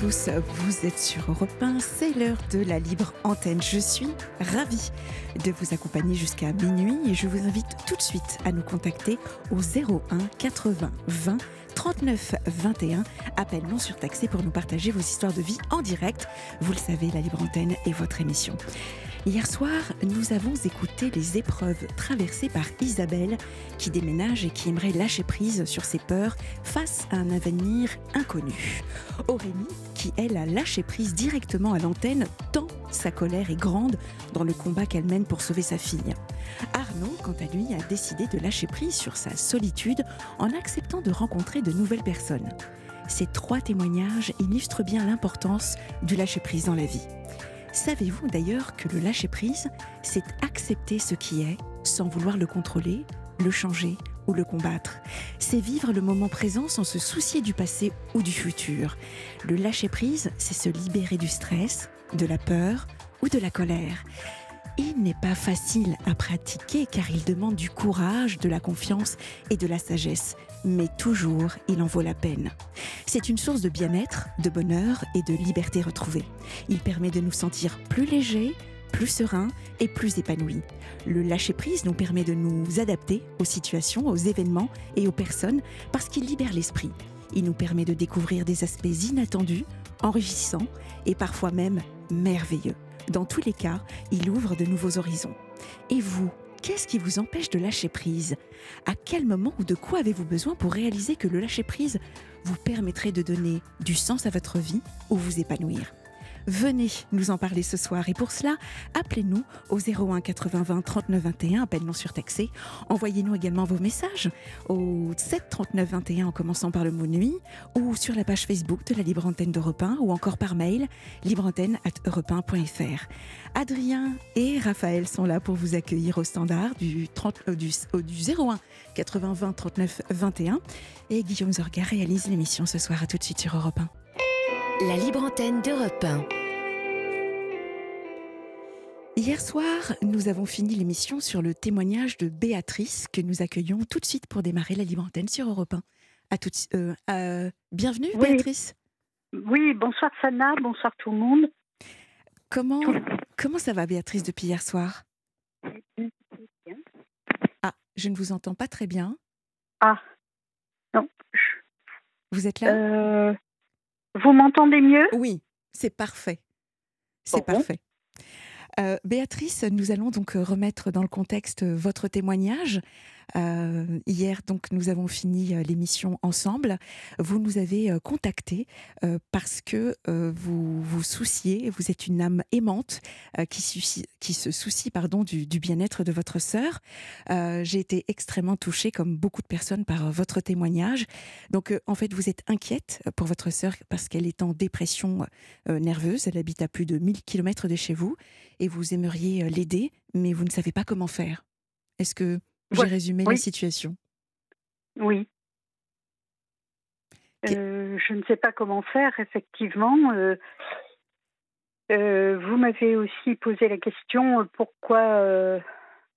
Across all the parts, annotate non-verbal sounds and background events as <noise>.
Tous, vous êtes sur Europe 1, c'est l'heure de la libre antenne. Je suis ravie de vous accompagner jusqu'à minuit et je vous invite tout de suite à nous contacter au 01 80 20 39 21, appel non surtaxé pour nous partager vos histoires de vie en direct. Vous le savez, la libre antenne est votre émission. Hier soir, nous avons écouté les épreuves traversées par Isabelle, qui déménage et qui aimerait lâcher prise sur ses peurs face à un avenir inconnu. Aurélie, qui elle a lâché prise directement à l'antenne, tant sa colère est grande dans le combat qu'elle mène pour sauver sa fille. Arnaud, quant à lui, a décidé de lâcher prise sur sa solitude en acceptant de rencontrer de nouvelles personnes. Ces trois témoignages illustrent bien l'importance du lâcher prise dans la vie. Savez-vous d'ailleurs que le lâcher-prise, c'est accepter ce qui est sans vouloir le contrôler, le changer ou le combattre? C'est vivre le moment présent sans se soucier du passé ou du futur. Le lâcher-prise, c'est se libérer du stress, de la peur ou de la colère. Il n'est pas facile à pratiquer car il demande du courage, de la confiance et de la sagesse mais toujours il en vaut la peine. C'est une source de bien-être, de bonheur et de liberté retrouvée. Il permet de nous sentir plus légers, plus sereins et plus épanouis. Le lâcher-prise nous permet de nous adapter aux situations, aux événements et aux personnes parce qu'il libère l'esprit. Il nous permet de découvrir des aspects inattendus, enrichissants et parfois même merveilleux. Dans tous les cas, il ouvre de nouveaux horizons. Et vous, Qu'est-ce qui vous empêche de lâcher prise? À quel moment ou de quoi avez-vous besoin pour réaliser que le lâcher prise vous permettrait de donner du sens à votre vie ou vous épanouir? Venez nous en parler ce soir et pour cela, appelez-nous au 01 80 20 39 21, appel non surtaxé. Envoyez-nous également vos messages au 7 39 21 en commençant par le mot nuit ou sur la page Facebook de la Libre Antenne d'Europe 1 ou encore par mail libreantenne@europe1.fr. Adrien et Raphaël sont là pour vous accueillir au standard du, 30, du, euh, du 01 80 20 39 21 et Guillaume Zorga réalise l'émission ce soir à tout de suite sur Europe 1. La libre antenne d'Europe 1. Hier soir, nous avons fini l'émission sur le témoignage de Béatrice que nous accueillons tout de suite pour démarrer la libre antenne sur Europe 1. À tout, euh, euh, bienvenue Oui. Béatrice. Oui, bonsoir Sana, bonsoir tout le monde. Comment, comment ça va Béatrice depuis hier soir? Ah, je ne vous entends pas très bien. Ah, non. Vous êtes là? Euh, vous m'entendez mieux? Oui, c'est parfait. C'est Bon. parfait. Euh, Béatrice, nous allons donc remettre dans le contexte votre témoignage. Euh, hier, donc, nous avons fini euh, l'émission ensemble. Vous nous avez euh, contacté euh, parce que vous vous souciez, vous êtes une âme aimante qui, se soucie pardon, du, du bien-être de votre sœur. J'ai été extrêmement touchée, comme beaucoup de personnes, par votre témoignage. Donc, en fait, vous êtes inquiète pour votre sœur parce qu'elle est en dépression nerveuse. Elle habite à plus de 1000 km de chez vous et vous aimeriez l'aider, mais vous ne savez pas comment faire. Est-ce que j'ai Ouais, résumé oui. la situation Oui. Euh, je ne sais pas comment faire, effectivement. Euh, euh, vous m'avez aussi posé la question pourquoi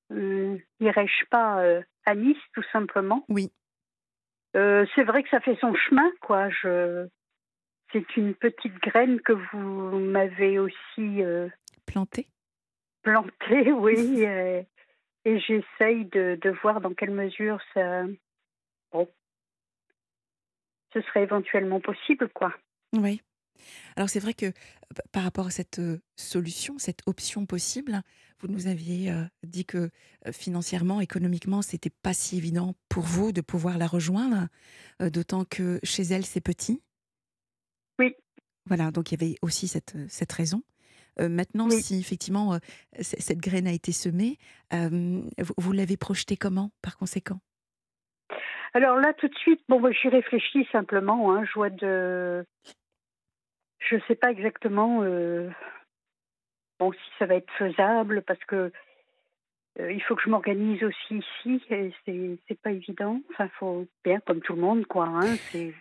n'irais-je pas à Nice, tout simplement. Oui. C'est vrai que ça fait son chemin, quoi. Je... C'est une petite graine que vous m'avez aussi euh, Planté plantée, <laughs> oui. Et j'essaye de, de voir dans quelle mesure ça. Bon. Ce serait éventuellement possible, quoi. Oui. Alors c'est vrai que par rapport à cette euh, solution, cette option possible, vous nous aviez euh, dit que euh, financièrement, économiquement, c'était pas si évident pour vous de pouvoir la rejoindre, euh, d'autant que chez elle c'est petit. Oui. Voilà, donc il y avait aussi cette, cette raison. Euh, maintenant, Oui. si effectivement euh, cette graine a été semée, euh, vous, vous l'avez projetée comment par conséquent? Alors là, tout de suite, bon, j'y réfléchis simplement. Hein, je vois de. Je ne sais pas exactement euh, bon, si ça va être faisable parce que euh, il faut que je m'organise aussi ici et c'est pas évident. Enfin, il faut bien, comme tout le monde, quoi. Hein, c'est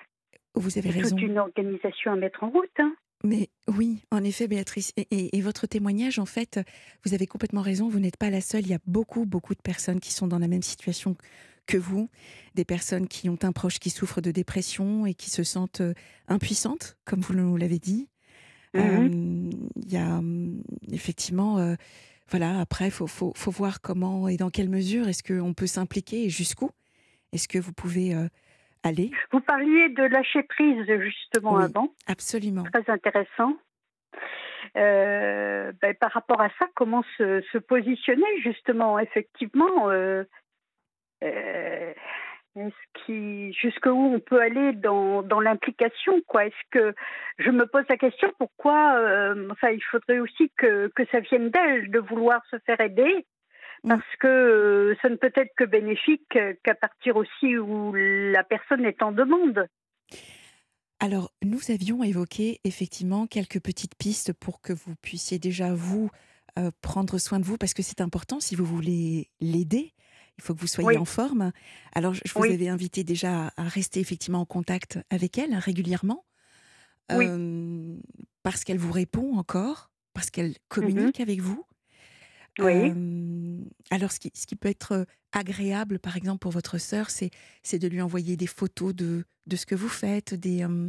Vous avez raison. toute une organisation à mettre en route. Hein. Mais oui, en effet, Béatrice. Et, et, votre témoignage, en fait, vous avez complètement raison. Vous n'êtes pas la seule. Il y a beaucoup, beaucoup de personnes qui sont dans la même situation que vous, des personnes qui ont un proche qui souffre de dépression et qui se sentent euh, impuissantes, comme vous nous l'avez dit. Mhm. Euh, Il y a hum, effectivement, euh, voilà, après, il faut, faut, faut, voir comment et dans quelle mesure est-ce qu'on peut s'impliquer et jusqu'où est-ce que vous pouvez aller. Vous parliez de lâcher prise justement oui, avant. Absolument. Très intéressant. Euh, ben, par rapport à ça, comment se, se positionner justement, effectivement euh, euh, est-ce qui, jusqu'où on peut aller dans, dans l'implication, quoi? Est-ce que je me pose la question pourquoi Enfin, il faudrait aussi que, que ça vienne d'elle de vouloir se faire aider, parce que euh, ça ne peut être que bénéfique qu'à partir aussi où la personne est en demande. Alors, nous avions évoqué effectivement quelques petites pistes pour que vous puissiez déjà vous euh, prendre soin de vous, parce que c'est important si vous voulez l'aider. Il faut que vous soyez Oui. en forme. Alors, je vous Oui. avais invité déjà à rester effectivement en contact avec elle régulièrement, Oui. euh, parce qu'elle vous répond encore, parce qu'elle communique avec vous. Oui. Euh, alors, ce qui, ce qui peut être agréable, par exemple, pour votre sœur, c'est de lui envoyer des photos de, de ce que vous faites, des, euh,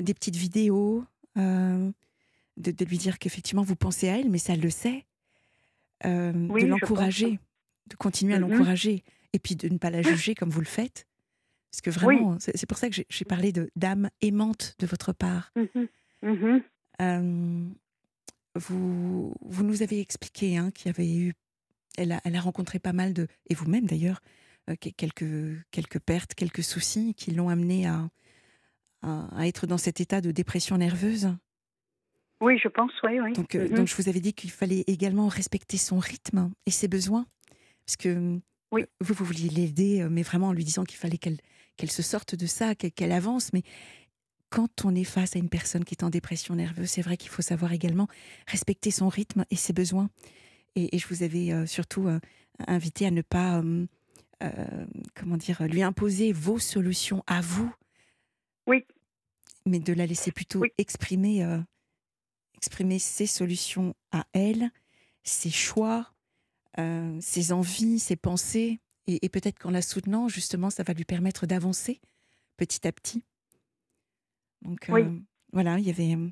des petites vidéos, euh, de, de lui dire qu'effectivement, vous pensez à elle, mais ça elle le sait. Euh, Oui, de l'encourager, de continuer à Mhm. l'encourager, et puis de ne pas la juger comme vous le faites. Parce que vraiment, c'est c'est pour ça que j'ai parlé de d'âme aimante de votre part. Mhm. Mhm. Euh, vous, vous nous avez expliqué hein, qu'il y avait eu, elle a, elle a rencontré pas mal de, et vous-même d'ailleurs, euh, que- quelques, quelques pertes, quelques soucis qui l'ont amené à, à, à être dans cet état de dépression nerveuse? Oui, je pense, oui, oui. Donc, euh, donc je vous avais dit qu'il fallait également respecter son rythme et ses besoins. Parce que Oui. euh, vous, vous vouliez l'aider, mais vraiment en lui disant qu'il fallait qu'elle qu'elle se sorte de ça, qu'elle qu'elle avance. Mais quand on est face à une personne qui est en dépression nerveuse, c'est vrai qu'il faut savoir également respecter son rythme et ses besoins. Et, et je vous avais euh, surtout euh, invité à ne pas, euh, comment dire, lui imposer vos solutions à vous. Oui. Mais de la laisser plutôt Oui. exprimer, exprimer ses solutions à elle, ses choix, ses envies, ses pensées. Et, et peut-être qu'en la soutenant, justement, ça va lui permettre d'avancer petit à petit. Donc Oui. euh, voilà, il y avait. euh,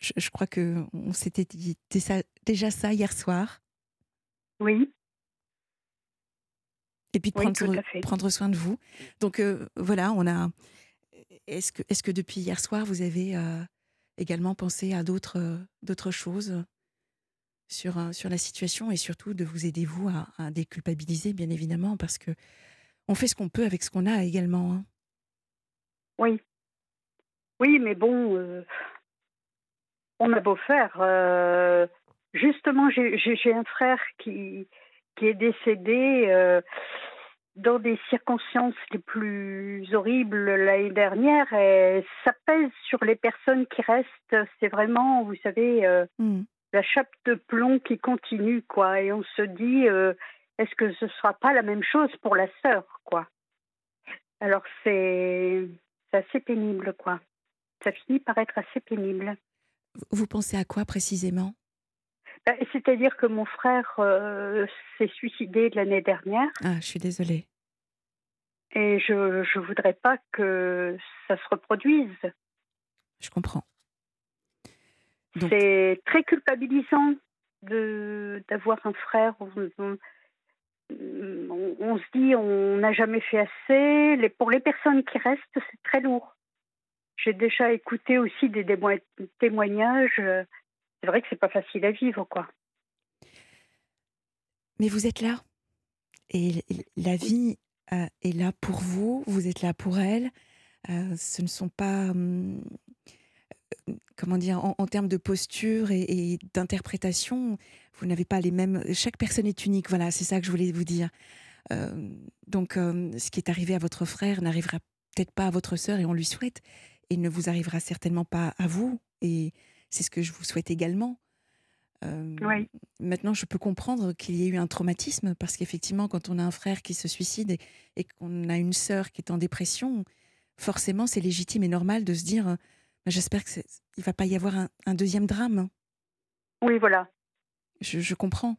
Je, je crois que on s'était dit déjà, déjà ça hier soir. Oui, Et puis de Oui, prendre, prendre soin de vous. Donc euh, voilà, on a. Est-ce que, est que depuis hier soir, vous avez également pensé à d'autres euh, choses sur, euh, sur la situation et surtout de vous aider, vous, à, à déculpabiliser, bien évidemment, parce que on fait ce qu'on peut avec ce qu'on a également. hein. oui. Oui, mais bon, euh, on a beau faire. euh, justement, j'ai un frère qui, qui est décédé euh, dans des circonstances les plus horribles l'année dernière et ça pèse sur les personnes qui restent. C'est vraiment, vous savez, Hmm. la chape de plomb qui continue, quoi. Et on se dit, est-ce que ce sera pas la même chose pour la sœur, quoi? Alors c'est c'est assez pénible, quoi. Ça finit par être assez pénible. Vous- pensez à quoi précisément? Ben, C'est-à-dire que mon frère euh, s'est suicidé l'année dernière Ah, je suis désolée. et je je voudrais pas que ça se reproduise. Je comprends. C'est très culpabilisant de d'avoir un frère. On, on- on- on se dit on n'a jamais fait assez. Les, pour les personnes qui restent, c'est très lourd. J'ai déjà écouté aussi des témoignages. euh, C'est vrai que c'est pas facile à vivre, quoi. Mais vous êtes là. Et la vie euh, est là pour vous, vous êtes là pour elle. Euh, ce ne sont pas, hum, comment dire, en, en termes de posture et, et d'interprétation, vous n'avez pas les mêmes. Chaque personne est unique, voilà, c'est ça que je voulais vous dire. donc, ce qui est arrivé à votre frère n'arrivera peut-être pas à votre sœur et on lui souhaite, et ne vous arrivera certainement pas à vous. Et c'est ce que je vous souhaite également. oui. Maintenant, je peux comprendre qu'il y ait eu un traumatisme parce qu'effectivement, quand on a un frère qui se suicide et, qu'on a une sœur qui est en dépression, forcément, c'est légitime et normal de se dire bah, j'espère qu'il ne va pas y avoir un, deuxième drame. Oui, voilà. Je, je, comprends.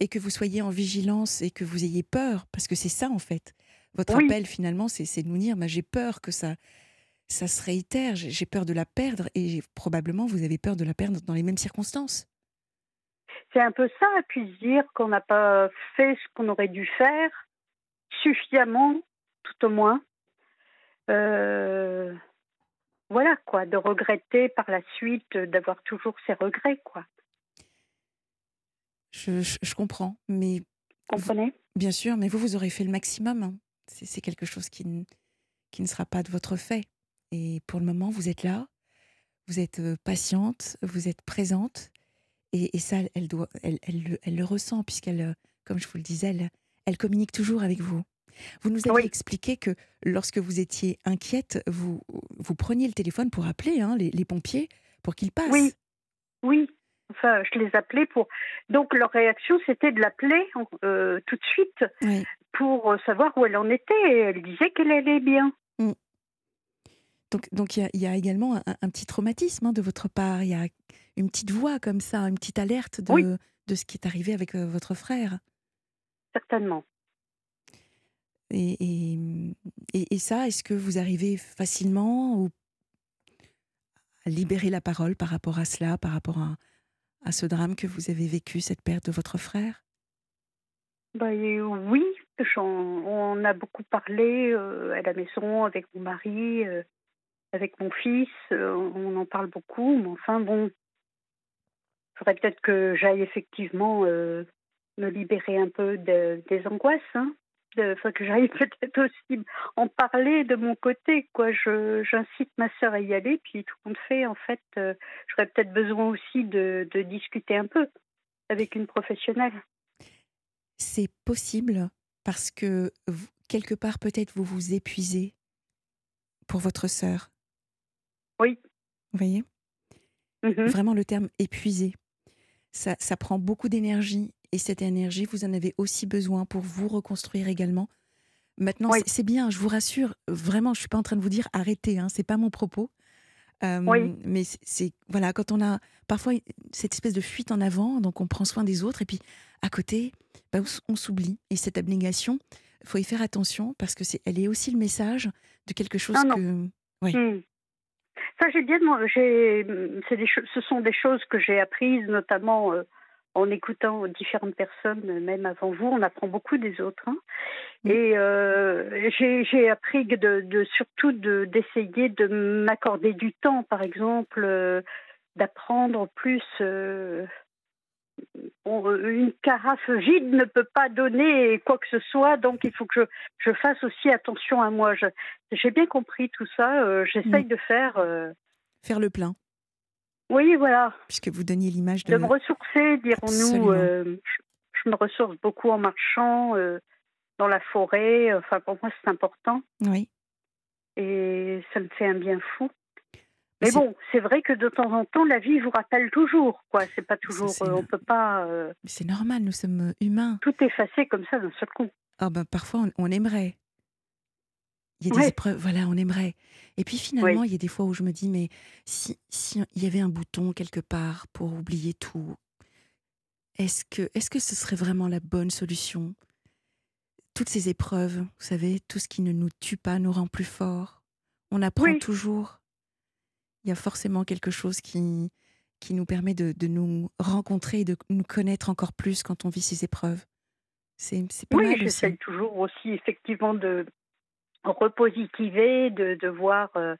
Et que vous soyez en vigilance et que vous ayez peur, parce que c'est ça en fait. Votre appel finalement, c'est de nous dire bah, j'ai peur que ça, ça se réitère, j'ai peur de la perdre et probablement vous avez peur de la perdre dans les mêmes circonstances. C'est un peu ça, puis se dire qu'on n'a pas fait ce qu'on aurait dû faire suffisamment, tout au moins. Euh, voilà quoi, de regretter par la suite d'avoir toujours ces regrets quoi. Je, je, comprends, mais comprenez? Bien sûr, mais vous vous aurez fait le maximum. Hein. C'est quelque chose qui, qui ne sera pas de votre fait. Et pour le moment, vous êtes là, vous êtes patiente, vous êtes présente. Et, ça, elle, doit, elle, elle, elle le ressent, puisqu'elle, comme je vous le disais, elle, elle communique toujours avec vous. Vous nous avez expliqué que lorsque vous étiez inquiète, vous, vous preniez le téléphone pour appeler hein, les, les, pompiers pour qu'ils passent. Oui, oui. Enfin, je les appelais pour. Donc, leur réaction, c'était de l'appeler euh, tout de suite pour savoir où elle en était. Et elle disait qu'elle allait bien. Donc, donc il y, a également un, petit traumatisme hein, de votre part. Il y a une petite voix comme ça, une petite alerte de, de ce qui est arrivé avec euh, votre frère. Certainement. Et, et, et, ça, est-ce que vous arrivez facilement ou à libérer la parole par rapport à cela, par rapport à, à ce drame que vous avez vécu, cette perte de votre frère? Bah, Oui, on a beaucoup parlé euh, à la maison avec mon mari. Euh, avec mon fils, euh, on en parle beaucoup, mais enfin bon, il faudrait peut-être que j'aille effectivement euh, me libérer un peu des angoisses. Hein. Enfin, que j'aille <laughs> peut-être aussi en parler de mon côté. quoi. J'incite ma sœur à y aller, puis tout compte fait, en fait, euh, j'aurais peut-être besoin aussi de, de, discuter un peu avec une professionnelle. C'est possible parce que quelque part, peut-être, vous vous épuisez pour votre sœur. Oui. Vous voyez? Mmh Vraiment le terme épuisé. Ça, ça prend beaucoup d'énergie et cette énergie, vous en avez aussi besoin pour vous reconstruire également. Maintenant, c'est bien, je vous rassure. Vraiment, je suis pas en train de vous dire arrêtez. Hein, c'est pas mon propos. oui. Mais c'est voilà, quand on a parfois cette espèce de fuite en avant, donc on prend soin des autres et puis à côté, bah, on s'oublie. Et cette abnégation, faut y faire attention parce que c'est, elle est aussi le message de quelque chose que. Oui. Mmh. Ça, j'ai bien. J'ai, c'est des, ce sont des choses que j'ai apprises, notamment euh, en écoutant différentes personnes, même avant vous. On apprend beaucoup des autres. Hein. Et euh, j'ai, appris de, de surtout de, d'essayer de m'accorder du temps, par exemple, euh, d'apprendre plus. Une carafe vide ne peut pas donner quoi que ce soit, donc il faut que je, je fasse aussi attention à moi. j'ai bien compris tout ça. j'essaye de faire faire le plein. Oui, voilà. Puisque vous donniez l'image de... De me ressourcer, dirons-nous. Euh, je, me ressource beaucoup en marchant euh, dans la forêt. Enfin, pour moi, c'est important. Oui. Et ça me fait un bien fou. Mais, bon, c'est vrai que de temps en temps, la vie vous rappelle toujours, quoi. C'est pas toujours, euh, on peut pas. C'est normal, nous sommes humains. Tout effacer comme ça d'un seul coup. Ah ben parfois on aimerait, il y a des épreuves, voilà, on aimerait. Et puis finalement, il y a des fois où je me dis, mais si, si il y avait un bouton quelque part pour oublier tout, est-ce que, est-ce que ce serait vraiment la bonne solution? Toutes ces épreuves, vous savez, tout ce qui ne nous tue pas nous rend plus forts. On apprend toujours. Il y a forcément quelque chose qui, qui nous permet de, de nous rencontrer et de nous connaître encore plus quand on vit ces épreuves. C'est, pas oui, j'essaye toujours aussi effectivement de, repositiver, de, de voir euh,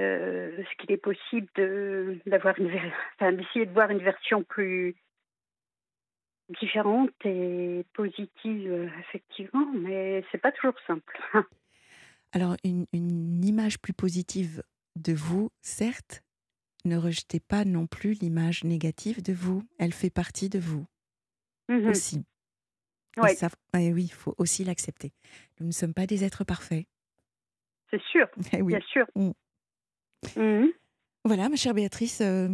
euh, ce qu'il est possible de d'avoir une enfin, d'essayer de voir une version plus différente et positive effectivement, mais c'est pas toujours simple. <laughs> Alors une, une, image plus positive de vous, certes, ne rejetez pas non plus l'image négative de vous. Elle fait partie de vous mmh aussi. Ouais. oui, il faut aussi l'accepter. Nous ne sommes pas des êtres parfaits. C'est sûr, <laughs> Eh oui. bien sûr. Mm. Mhm. Voilà, ma chère Béatrice, euh,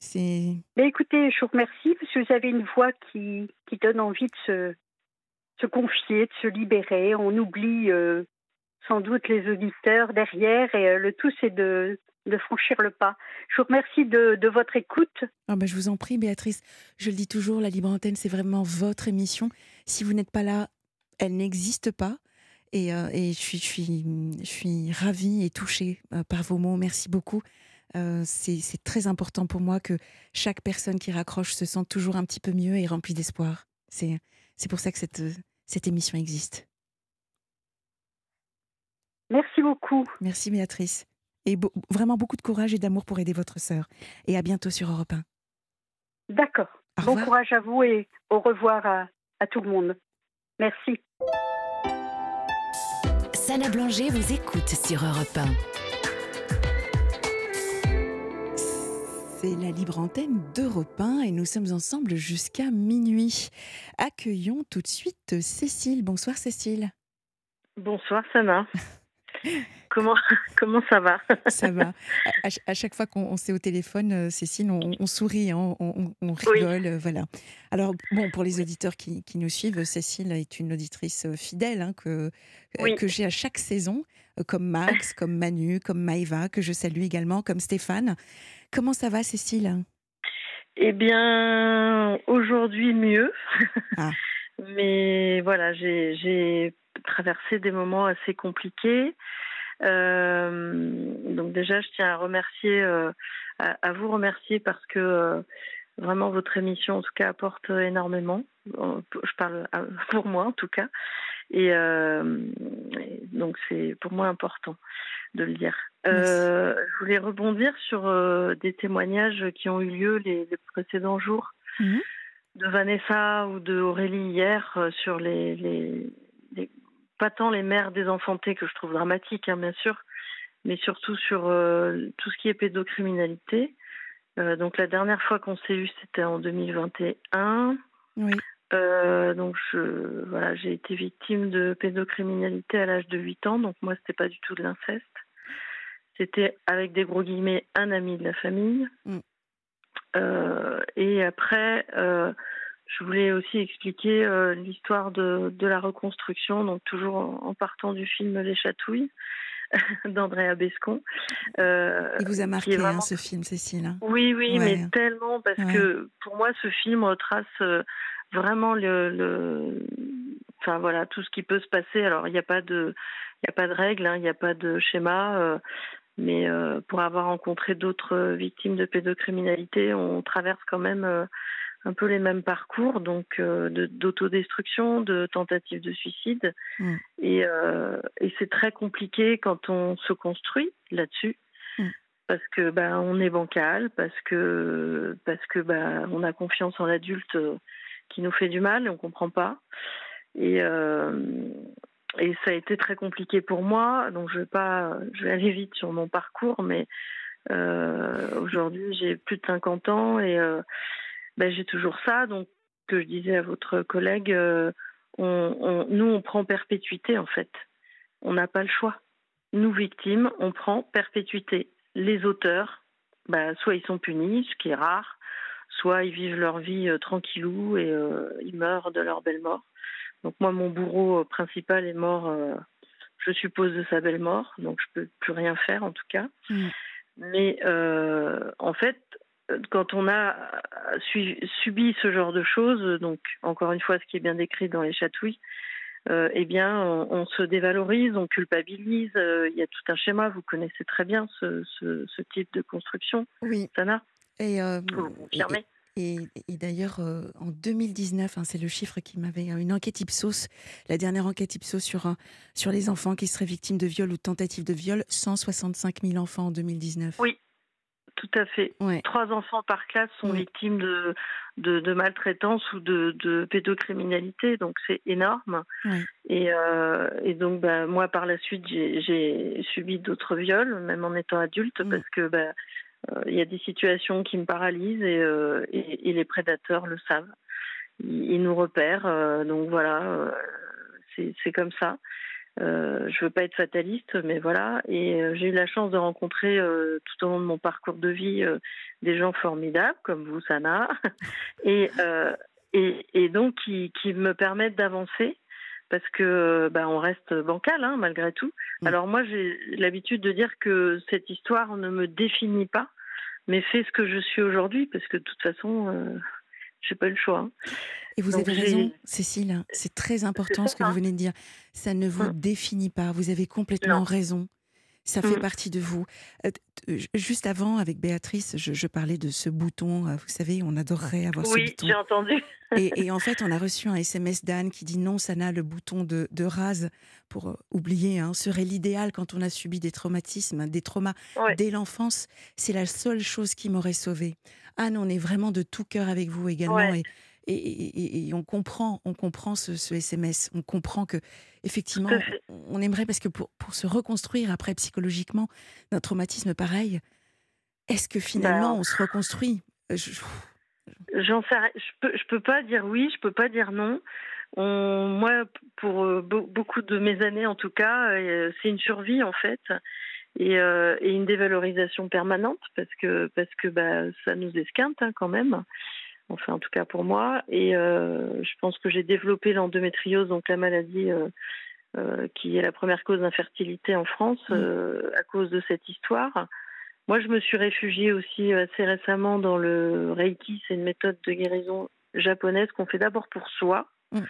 c'est Mais écoutez, je vous remercie parce que vous avez une voix qui, qui donne envie de se, se confier, de se libérer. On oublie euh, sans doute les auditeurs derrière et euh, le tout c'est de, franchir le pas. Je vous remercie de, votre écoute. Ah ben, je vous en prie, Béatrice. Je le dis toujours, la Libre Antenne, c'est vraiment votre émission. Si vous n'êtes pas là, elle n'existe pas. Et, euh, je, suis, ravie et touchée euh, par vos mots. Merci beaucoup. C'est très important pour moi que chaque personne qui raccroche se sente toujours un petit peu mieux et remplie d'espoir. C'est pour ça que cette émission existe. Merci beaucoup. Merci, Béatrice. Et vraiment beaucoup de courage et d'amour pour aider votre sœur. Et à bientôt sur Europe 1. D'accord. Bon courage à vous et au revoir à, à tout le monde. Merci. Sana Blanger vous écoute sur Europe 1. C'est la libre antenne d'Europe 1 et nous sommes ensemble jusqu'à minuit. Accueillons tout de suite Cécile. Bonsoir Cécile. Bonsoir Sana. <laughs> comment, <laughs> comment ça va? Ça va. <laughs> À, chaque fois qu'on on s'est au téléphone, euh, Cécile, on, on sourit, hein, on, rigole. euh, Voilà. Alors, bon, pour les auditeurs qui, qui nous suivent, Cécile est une auditrice euh, fidèle hein, que, Oui. que j'ai à chaque saison, comme <laughs> Max, comme Manu, comme Maïva, que je salue également, comme Stéphane. Comment ça va, Cécile? Eh bien, aujourd'hui mieux. Ah. Mais voilà, j'ai traversé des moments assez compliqués. Euh, donc déjà, je tiens à remercier, euh, à, à vous remercier parce que euh, vraiment votre émission, en tout cas, apporte énormément. Je parle <laughs> pour moi, en tout cas. Et, et donc c'est pour moi important de le dire. Je voulais rebondir sur des témoignages qui ont eu lieu les, les précédents jours Mhm. de Vanessa ou de Aurélie hier sur les, les, les- pas tant les mères désenfantées que je trouve dramatiques hein, bien sûr, mais surtout sur euh, tout ce qui est pédocriminalité. Euh, donc la dernière fois qu'on s'est eu c'était en 2021. Oui. Euh, donc je, voilà, j'ai été victime de pédocriminalité à l'âge de 8 ans, donc moi c'était pas du tout de l'inceste. C'était avec des gros guillemets un ami de la famille. Mm. Et après, je voulais aussi expliquer euh, l'histoire de, de la reconstruction, donc toujours en, en partant du film Les Chatouilles <laughs> d'Andrea Bescon. Euh, Il vous a marqué est vraiment hein, ce film, Cécile. hein oui, oui, Ouais. mais tellement parce Ouais. que pour moi, ce film retrace euh, vraiment le, le, enfin voilà, tout ce qui peut se passer. Alors, il n'y a pas de, il a pas de règles, hein, il n'y a pas de schéma, euh, mais euh, pour avoir rencontré d'autres victimes de pédocriminalité, on traverse quand même un peu les mêmes parcours, donc euh, de- d'autodestruction, de tentative de suicide, Mm. et, euh, et c'est très compliqué quand on se construit là-dessus Mm. parce que ben on est bancal, parce que parce que ben on a confiance en l'adulte euh, qui nous fait du mal et on comprend pas. Et euh, et ça a été très compliqué pour moi. Donc je vais pas, je vais aller vite sur mon parcours, mais aujourd'hui j'ai plus de 50 ans et ben, j'ai toujours ça. Donc que je disais à votre collègue, euh, on, on- nous on prend perpétuité en fait. On n'a pas le choix. Nous victimes, on prend perpétuité les auteurs, bah, soit ils sont punis, ce qui est rare, soit ils vivent leur vie euh, tranquillou et euh, ils meurent de leur belle mort. Donc moi, mon bourreau principal est mort, je suppose, de sa belle mort, donc je peux plus rien faire en tout cas. Mm. Mais euh, en fait, quand on a euh, su- subi ce genre de choses, donc encore une fois, ce qui est bien décrit dans les chatouilles, euh, eh bien, on, on se dévalorise, on culpabilise. euh, Il y a tout un schéma. Vous connaissez très bien ce, ce, ce type de construction, Oui. Sana. Et, euh, Vous confirmez Et, et d'ailleurs, euh, en 2019, hein, c'est le chiffre qui m'avait. Une enquête Ipsos, la dernière enquête Ipsos sur, euh, sur les enfants qui seraient victimes de viol ou de tentative de viol, 165 000 enfants en 2019. Oui. Tout à fait. Ouais. Trois enfants par classe sont victimes de, de, de maltraitance ou de, de pédocriminalité, donc c'est énorme. Ouais. Et, euh, et donc, bah, moi, par la suite, j'ai subi d'autres viols, même en étant adulte, parce que bah, euh, il y a des situations qui me paralysent et, euh, et, et les prédateurs le savent. ils, nous repèrent. donc voilà, c'est comme ça. Euh, je veux pas être fataliste, mais voilà. Et j'ai eu la chance de rencontrer tout au long de mon parcours de vie des gens formidables comme vous, Sana, <laughs> et, et, et, donc qui, qui me permettent d'avancer parce que bah, on reste bancal hein, malgré tout. Mm. Alors moi j'ai l'habitude de dire que cette histoire ne me définit pas, mais fait ce que je suis aujourd'hui parce que de toute façon euh, j'ai pas eu le choix. Et vous avez raison, Cécile, c'est très important ce que vous venez de dire. Ça ne vous mm. définit pas, vous avez complètement raison. Ça fait mmh. partie de vous. juste avant, avec Béatrice, je, parlais de ce bouton. vous savez, on adorerait avoir ce bouton. Oui, j'ai entendu. <laughs> et, en fait, on a reçu un SMS d'Anne qui dit non, Sana, le bouton de, rase pour oublier hein, serait l'idéal quand on a subi des traumatismes, des traumas dès l'enfance. C'est la seule chose qui m'aurait sauvée. Anne, on est vraiment de tout cœur avec vous également. Et, et, on comprend, on comprend ce, SMS. On comprend que effectivement, on aimerait parce que pour, pour se reconstruire après psychologiquement d'un traumatisme pareil, est-ce que finalement ben on se reconstruit? Euh, J'en sais, je peux, je peux pas dire oui, je peux pas dire non. On, moi, pour euh, beaucoup de mes années en tout cas, euh, c'est une survie en fait. Et, et, une dévalorisation permanente parce que parce que bah, ça nous esquinte hein, quand même enfin en tout cas pour moi. Et euh, je pense que j'ai développé l'endométriose, donc la maladie euh, euh, qui est la première cause d'infertilité en France, mmh. à cause de cette histoire. Moi, je me suis réfugiée aussi assez récemment dans le Reiki, c'est une méthode de guérison japonaise qu'on fait d'abord pour soi, mmh.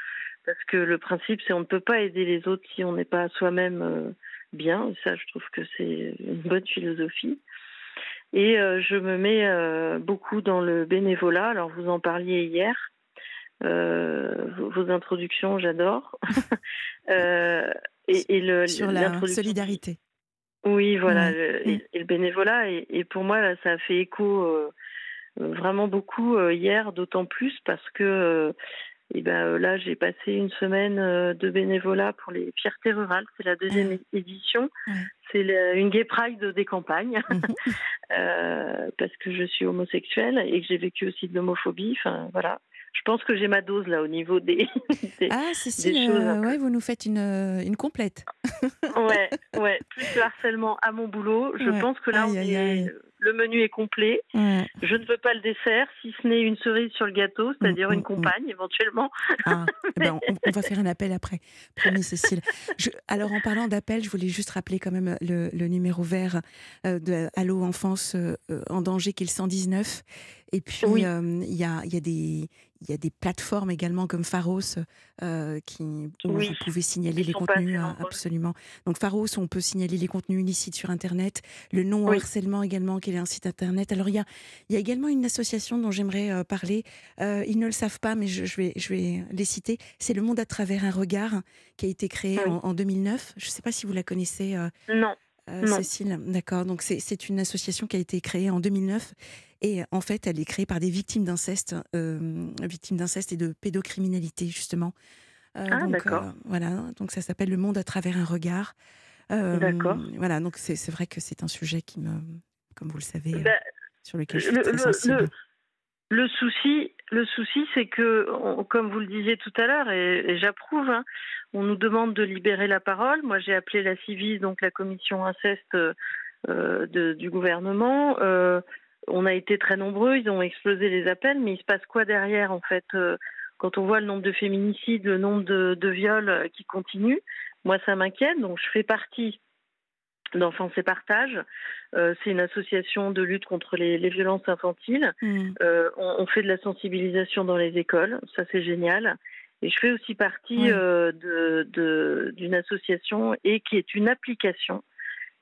parce que le principe, c'est on ne peut pas aider les autres si on n'est pas soi-même bien. Et ça, je trouve que c'est une bonne philosophie. Et euh, je me mets euh, beaucoup dans le bénévolat. Alors, vous en parliez hier. Euh, vos introductions, j'adore. <laughs> et, le, Sur la solidarité. Oui, voilà, et, le bénévolat. Et, pour moi, là, ça a fait écho vraiment beaucoup hier, d'autant plus parce que et ben là, j'ai passé une semaine de bénévolat pour les fiertés rurales. C'est la deuxième édition. C'est une gay pride des campagnes. Mhm. <laughs> Euh, parce que je suis homosexuelle et que j'ai vécu aussi de l'homophobie. Enfin, voilà. Je pense que j'ai ma dose là au niveau des, <laughs> ah, Cécile, choses. Euh, ouais, vous nous faites une, euh, une complète. <laughs> ouais, ouais. Plus de harcèlement à mon boulot. Je pense que là, on est le menu est complet. Je ne veux pas le dessert, si ce n'est une cerise sur le gâteau, c'est-à-dire mm, une mm, mm. compagne éventuellement. Ah, eh ben, <laughs> on, va faire un appel après, promis Cécile. alors en parlant d'appel, je voulais juste rappeler quand même le, numéro vert euh, de Allo Enfance euh, en danger qui est le 119. Et puis, il y, a, y, a, des, il y a des plateformes également comme Pharos euh, qui, où vous pouvez signaler les contenus, hein, absolument. Donc Pharos, on peut signaler les contenus illicites sur Internet. Le non-harcèlement également, qui est un site Internet. Alors il y a, il y a également une association dont j'aimerais parler. Ils ne le savent pas, mais je, je, vais, je vais les citer. C'est Le Monde à travers un regard, qui a été créé en, en, 2009. Je ne sais pas si vous la connaissez. non. Cécile, d'accord. Donc c'est une association qui a été créée en 2009 et en fait, elle est créée par des victimes d'inceste, euh, victimes d'inceste et de pédocriminalité justement. Euh, ah, d'accord. Euh, voilà, donc ça s'appelle Le Monde à travers un regard. d'accord. Voilà, donc c'est vrai que c'est un sujet qui me, comme vous le savez, bah, sur lequel je suis le, très sensible. Le, souci, le souci, c'est que, comme vous le disiez tout à l'heure, et, j'approuve, hein, on nous demande de libérer la parole. Moi, j'ai appelé la CIVIS, donc la commission inceste de, du gouvernement on a été très nombreux, ils ont explosé les appels, mais il se passe quoi derrière en fait euh, Quand on voit le nombre de féminicides, le nombre de, viols euh, qui continuent, moi ça m'inquiète. Donc je fais partie d'Enfance et Partage. Euh, c'est une association de lutte contre les, violences infantiles. Mmh. on, fait de la sensibilisation dans les écoles, ça c'est génial. Et je fais aussi partie d'une association et qui est une application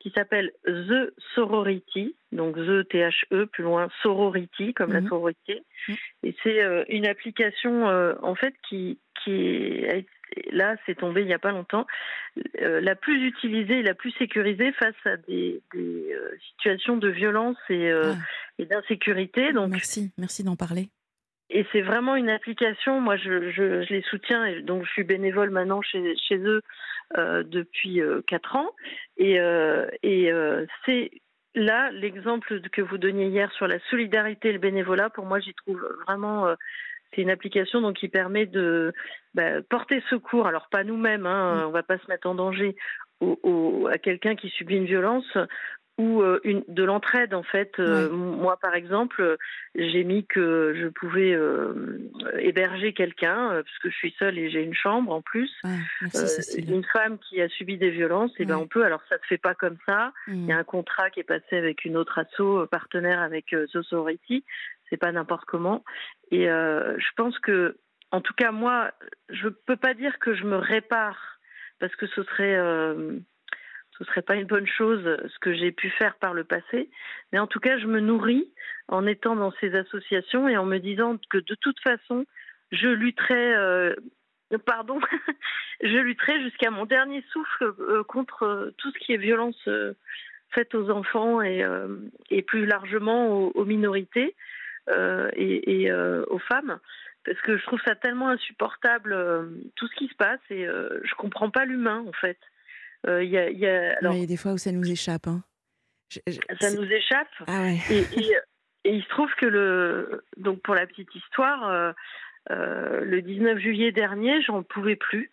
qui s'appelle The Sorority, donc The T-H-E, plus loin Sorority, comme la mhm. sororité. Mhm. Et c'est euh, une application, euh, en fait, qui, qui est, là, c'est tombé il n'y a pas longtemps, euh, la plus utilisée et la plus sécurisée face à des, des situations de violence et, ah. et d'insécurité. Donc, merci, merci d'en parler. Et c'est vraiment une application, moi je, je, je, les soutiens, et donc je suis bénévole maintenant chez, chez eux euh, depuis euh, quatre ans. Et, euh, et c'est là l'exemple que vous donniez hier sur la solidarité et le bénévolat, pour moi j'y trouve vraiment C'est une application donc qui permet de bah, porter secours. Alors pas nous-mêmes, hein, on va pas se mettre en danger à quelqu'un qui subit une violence ou euh, une, de l'entraide en fait. Euh, moi par exemple, j'ai mis que je pouvais euh, héberger quelqu'un parce que je suis seule et j'ai une chambre en plus. une femme qui a subi des violences, et eh ben on peut. Alors ça se fait pas comme ça. Il y a mmh. un contrat qui est passé avec une autre asso partenaire avec The Sorority. C'est pas n'importe comment. Et je pense que, en tout cas moi, je peux pas dire que je me répare parce que ce serait ce serait pas une bonne chose ce que j'ai pu faire par le passé, mais en tout cas, je me nourris en étant dans ces associations et en me disant que de toute façon, je lutterai, euh, <laughs> pardon, <laughs> je lutterai jusqu'à mon dernier souffle euh, contre tout ce qui est violence euh, faite aux enfants et, plus largement aux, minorités et, aux femmes parce que je trouve ça tellement insupportable tout ce qui se passe et je comprends pas l'humain en fait. Euh, il y, a, y, a, alors, y a des fois où ça nous échappe. Hein. ça nous échappe. Ah ouais. et, et, et, il se trouve que le donc pour la petite histoire, euh, euh, le 19 juillet dernier, j'en pouvais plus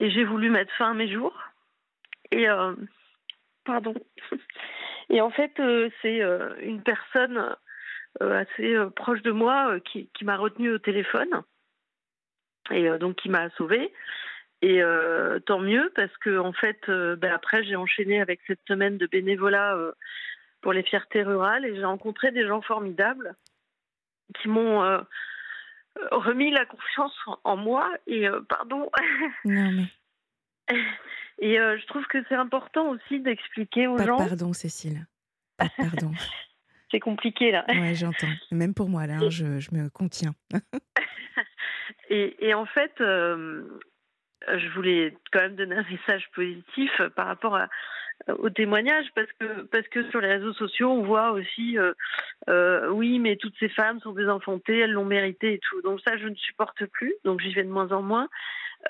et j'ai voulu mettre fin à mes jours. Et pardon. <laughs> Et en fait, c'est une personne assez proche de moi qui, qui m'a retenue au téléphone et donc qui m'a sauvée. Et euh, tant mieux parce que en fait, euh, ben après j'ai enchaîné avec cette semaine de bénévolat euh, pour les fiertés rurales et j'ai rencontré des gens formidables qui m'ont remis la confiance en moi et pardon. Non mais. <laughs> Et je trouve que c'est important aussi d'expliquer aux gens. Pardon Cécile. pardon. <laughs> c'est compliqué là. Ouais, j'entends. Même pour moi là, hein, je, je, me contiens. <laughs> et, et, en fait, je voulais quand même donner un <laughs> message positif par rapport à, au témoignage parce que parce que sur les réseaux sociaux on voit aussi euh, euh, oui mais toutes ces femmes sont désenfantées elles l'ont mérité et tout. Donc ça je ne supporte plus donc j'y vais de moins en moins.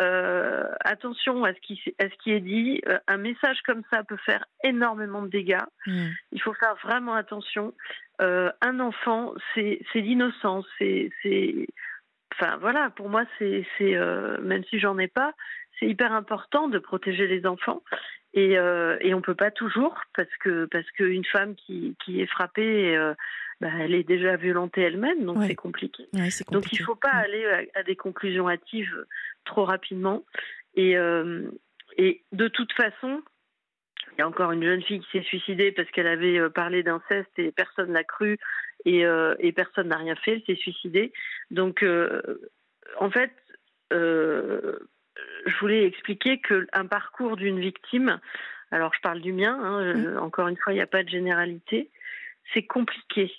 Euh, attention à ce qui à ce qui est dit un message comme ça peut faire énormément de dégâts. Mmh. il faut faire vraiment attention. Un enfant c'est c'est l'innocence c'est c'est Enfin voilà, pour moi c'est euh, même si j'en ai pas, c'est hyper important de protéger les enfants. Et, euh, et on peut pas toujours parce que parce qu'une femme qui, qui est frappée, euh, bah, elle est déjà violentée elle-même, donc c'est compliqué. Donc il faut pas aller à, des conclusions hâtives trop rapidement. Et et de toute façon, il y a encore une jeune fille qui s'est suicidée parce qu'elle avait parlé d'inceste et personne l'a cru et, euh, et personne n'a rien fait, elle s'est suicidée. Donc, euh, en fait, euh, je voulais expliquer qu'un parcours d'une victime, alors je parle du mien, hein, mmh. encore une fois, il n'y a pas de généralité, c'est compliqué.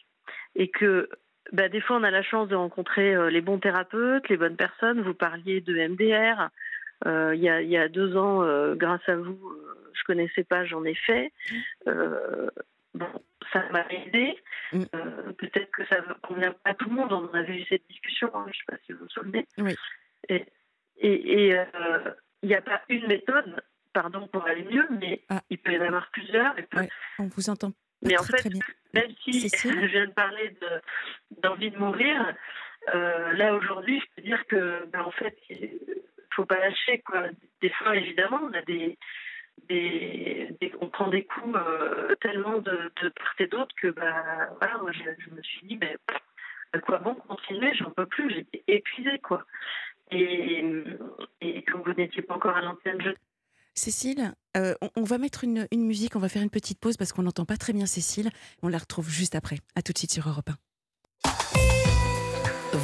Et que bah, des fois, on a la chance de rencontrer les bons thérapeutes, les bonnes personnes. Vous parliez de MDR. Il, y a, il y a deux ans, grâce à vous, je connaissais pas, j'en ai fait. bon, ça m'a aidé. Mm. Euh, peut-être que ça ne convient pas à tout le monde. On avait eu cette discussion, hein, je ne sais pas si vous vous souvenez. Oui. Et il n'y euh, a pas une méthode, pardon, pour aller mieux, mais ah. il peut y en avoir plusieurs. On vous entend. mais très, en fait, même si <laughs> je viens de parler d'envie de, mourir, euh, là aujourd'hui, je peux dire que, ben, en fait, faut pas lâcher. Quoi. Des fois, évidemment, on a des des, on prend des coups euh, tellement de, part et d'autre que bah, voilà, moi, je, me suis dit, mais à quoi bon continuer? J'en peux plus, j'étais épuisée. Quoi. Et, et comme vous n'étiez pas encore à l'antenne, je Cécile, euh, on, on, va mettre une, une, musique, on va faire une petite pause parce qu'on n'entend pas très bien Cécile. On la retrouve juste après. À tout de suite sur Europe 1.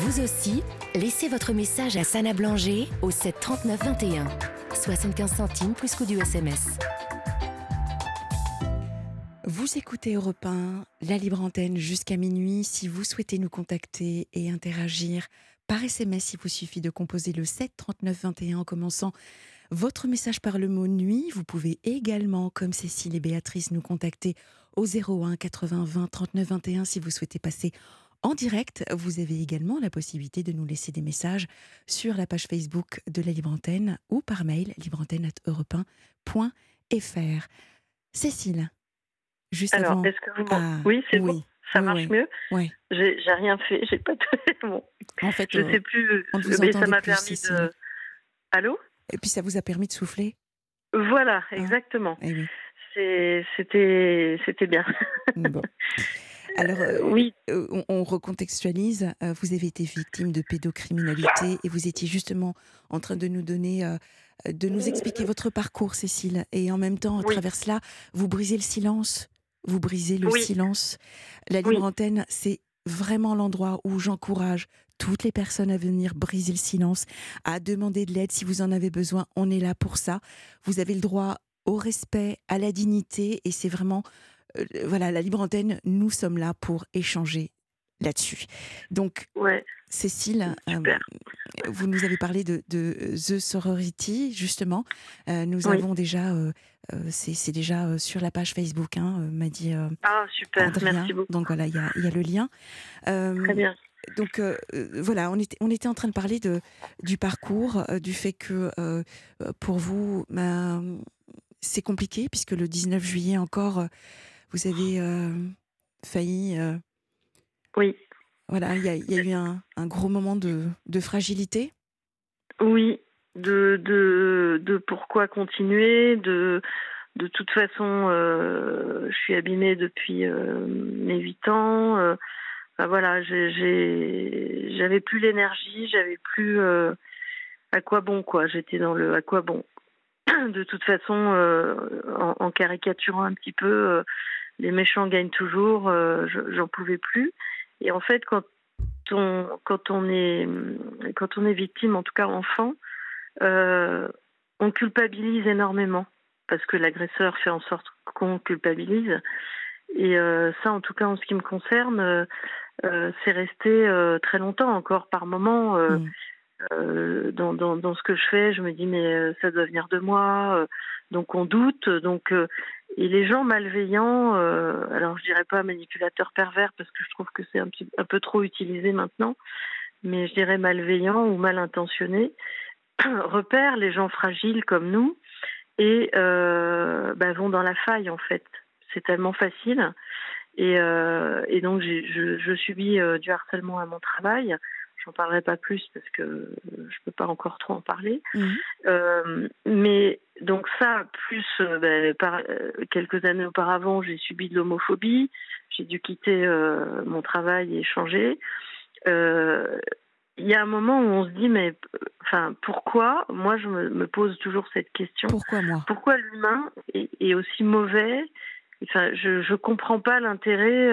Vous aussi, laissez votre message à Sana Blanger au 7 39 21. 75 centimes plus coût du SMS. Vous écoutez Europe 1, la libre antenne jusqu'à minuit. Si vous souhaitez nous contacter et interagir par SMS, il vous suffit de composer le 7 39 21 en commençant votre message par le mot nuit. Vous pouvez également, comme Cécile et Béatrice, nous contacter au 01 80 20 39 21 si vous souhaitez passer en direct. Vous avez également la possibilité de nous laisser des messages sur la page Facebook de la Libre Antenne ou par mail libreantenne.fr. Cécile, juste Alors, avant... est-ce que vous ah, Oui, c'est bon. ça marche mieux. Ouais. J'ai rien fait, <laughs> j'ai pas. bon. En fait, je euh, sais plus. vous mais ça m'a plus, permis Cécile. de. Allô? Et puis ça vous a permis de souffler? Voilà, exactement. Eh oui. C'est- C'était c'était bien. Bon. <laughs> Alors, euh, oui, euh, on, on recontextualise. Euh, vous avez été victime de pédocriminalité et vous étiez justement en train de nous donner, euh, de nous expliquer votre parcours, Cécile. Et en même temps, à Oui. travers cela, vous brisez le silence. Vous brisez le Oui. silence. La libre antenne, c'est vraiment l'endroit où j'encourage toutes les personnes à venir briser le silence, à demander de l'aide si vous en avez besoin. On est là pour ça. Vous avez le droit au respect, à la dignité, et c'est vraiment, euh, voilà, la libre antenne, nous sommes là pour échanger là-dessus. Donc, ouais, Cécile, euh, vous nous avez parlé de, de The Sorority, justement. Euh, nous Oui. avons déjà, euh, euh, c'est déjà euh, sur la page Facebook, hein, euh, m'a dit euh, Ah, super, Adrien. merci beaucoup. Donc voilà, il y a, il y a le lien. Euh, Très bien. donc euh, euh, voilà, on était, on était en train de parler de, du parcours, euh, du fait que euh, euh, pour vous, ben, c'est compliqué puisque le 19 juillet encore, euh, vous avez euh, failli. euh, Oui, voilà, il y a, il y a eu un, un gros moment de, de fragilité. oui. De, de, de pourquoi continuer, de, de toute façon, euh, je suis abîmée depuis euh, mes huit ans. euh, enfin, voilà, j'avais plus l'énergie, j'avais plus à quoi bon quoi. J'étais dans le à quoi bon. <clears throat> De toute façon, en, en caricaturant un petit peu, les méchants gagnent toujours. euh, je- J'en pouvais plus. Et en fait, quand on quand on est quand on est victime, en tout cas enfant, euh, on culpabilise énormément parce que l'agresseur fait en sorte qu'on culpabilise. Et euh, ça, en tout cas, en ce qui me concerne, euh, euh, c'est resté euh, très longtemps encore par moment. euh, Mm. Euh, dans, ce que je fais, je me dis mais euh, ça doit venir de moi, euh, donc on doute, donc et les gens malveillants, alors je dirais pas manipulateurs pervers parce que je trouve que c'est un peu trop utilisé maintenant, mais je dirais malveillants ou mal intentionnés <clears throat> repèrent les gens fragiles comme nous et bah, vont dans la faille en fait. C'est tellement facile et, donc je, subis du harcèlement à mon travail. J'en parlerai pas plus parce que je peux pas encore trop en parler. Mhm. Euh, mais donc ça, plus euh, ben, par, euh, quelques années auparavant, j'ai subi de l'homophobie. J'ai dû quitter euh, mon travail et changer. Euh, Il y a un moment où on se dit mais enfin pourquoi? Moi, je me, me pose toujours cette question. Pourquoi moi? Pourquoi l'humain est, est aussi mauvais? Enfin, je je comprends pas l'intérêt.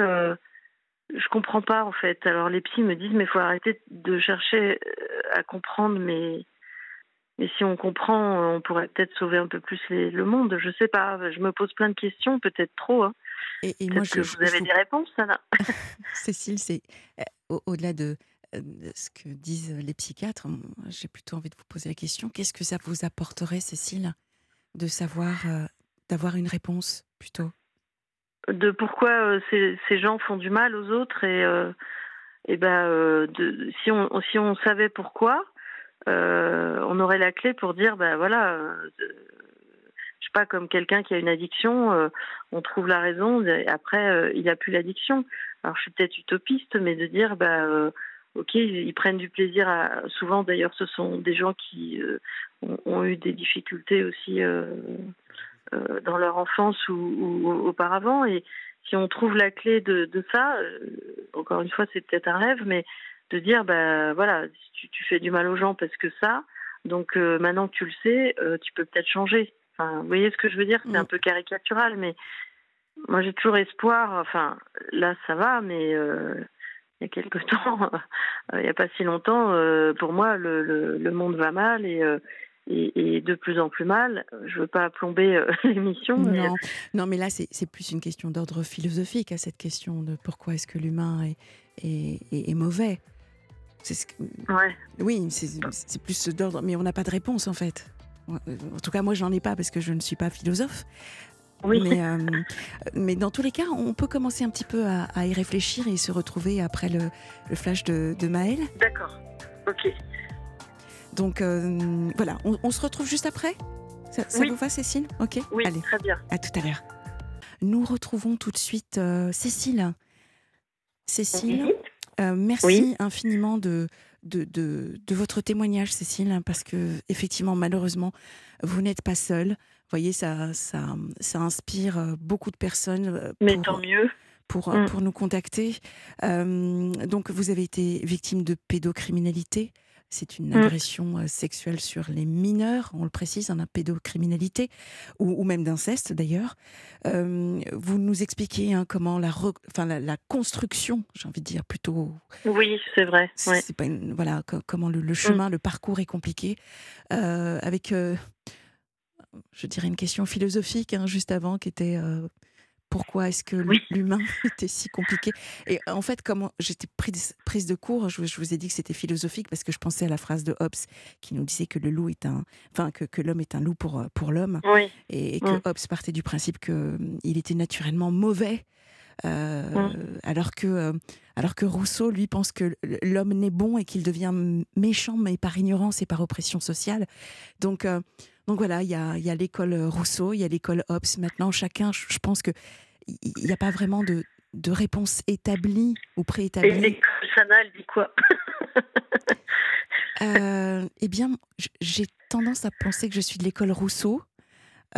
Je comprends pas en fait. Alors les psys me disent mais faut arrêter de chercher euh, à comprendre, mais mais si on comprend, euh, on pourrait peut-être sauver un peu plus les- le monde. Je sais pas. Je me pose plein de questions, peut-être trop. Hein. Et, et moi, Peut-être que je, vous je- avez je- des réponses, Anna. <laughs> <laughs> Cécile, c'est euh, au- au-delà de, de ce que disent les psychiatres, j'ai plutôt envie de vous poser la question qu'est-ce que ça vous apporterait, Cécile, de savoir, euh, d'avoir une réponse plutôt? De pourquoi euh, ces, gens font du mal aux autres et, euh, et ben euh, si on si on savait pourquoi, on aurait la clé pour dire ben voilà, je pas comme quelqu'un qui a une addiction, on trouve la raison après il a plus l'addiction. Alors je suis peut-être utopiste, mais de dire euh, ok ils, prennent du plaisir à souvent d'ailleurs ce sont des gens qui ont eu des difficultés aussi. Euh, dans leur enfance ou, ou auparavant. Et si on trouve la clé de, de ça, euh, encore une fois, c'est peut-être un rêve, mais de dire, bah voilà, tu, tu fais du mal aux gens parce que ça, donc euh, maintenant que tu le sais, euh, tu peux peut-être changer. Enfin, vous voyez ce que je veux dire? C'est Mm. un peu caricatural, mais moi j'ai toujours espoir. Enfin, là ça va, mais euh, il y a quelque <laughs> temps, il n'y a pas si longtemps, pour moi le, le, le monde va mal et et, et de plus en plus mal. Je veux pas plomber euh, <laughs> l'émission, mais Non, non, mais là, c'est plus une question d'ordre philosophique à cette question de pourquoi est-ce que l'humain est, est, est- est mauvais. C'est ce que- ouais, oui, c'est plus d'ordre, mais on n'a pas de réponse en fait. En tout cas, moi, j'en ai pas parce que je ne suis pas philosophe. oui, Mais, euh, <laughs> mais dans tous les cas, on peut commencer un petit peu à, à y réfléchir et se retrouver après le, le flash de, de Maël. d'accord, ok, Donc euh, voilà, on, on se retrouve juste après? Ça, ça Oui. vous va, Cécile? Ok oui, Allez, très bien. à tout à l'heure. Nous retrouvons tout de suite euh, Cécile. Cécile, euh, merci infiniment de, de, de, votre témoignage, Cécile, hein, parce que effectivement, malheureusement, vous n'êtes pas seule. Vous voyez, ça, ça, ça inspire beaucoup de personnes. Mais tant mieux. Pour, mm. pour nous contacter. donc, vous avez été victime de pédocriminalité. C'est une mmh. agression euh, sexuelle sur les mineurs, on le précise, en pédocriminalité, ou, même d'inceste d'ailleurs. vous nous expliquez hein, comment la, enfin, la, construction, j'ai envie de dire plutôt. Oui, c'est vrai. C'est pas voilà comment le, mmh. chemin, le parcours est compliqué, euh, avec, euh, je dirais une question philosophique hein, juste avant qui était pourquoi est-ce que l'humain <laughs> était si compliqué? Et en fait, comment j'étais prise, prise de cours, je, vous ai dit que c'était philosophique parce que je pensais à la phrase de Hobbes qui nous disait que le loup est un, enfin que, que l'homme est un loup pour pour l'homme, et, que Hobbes partait du principe que hum, il était naturellement mauvais. Euh, alors que euh, alors que Rousseau lui pense que l'homme n'est bon et qu'il devient méchant mais par ignorance et par oppression sociale. Donc euh, donc voilà, il y a, y a l'école Rousseau, il y a l'école Hobbes. Maintenant, chacun, je pense que il n'y a pas vraiment de, de réponse établie ou préétablie. Et l'école Sana, elle dit quoi? Euh, Eh bien, j'ai tendance à penser que je suis de l'école Rousseau.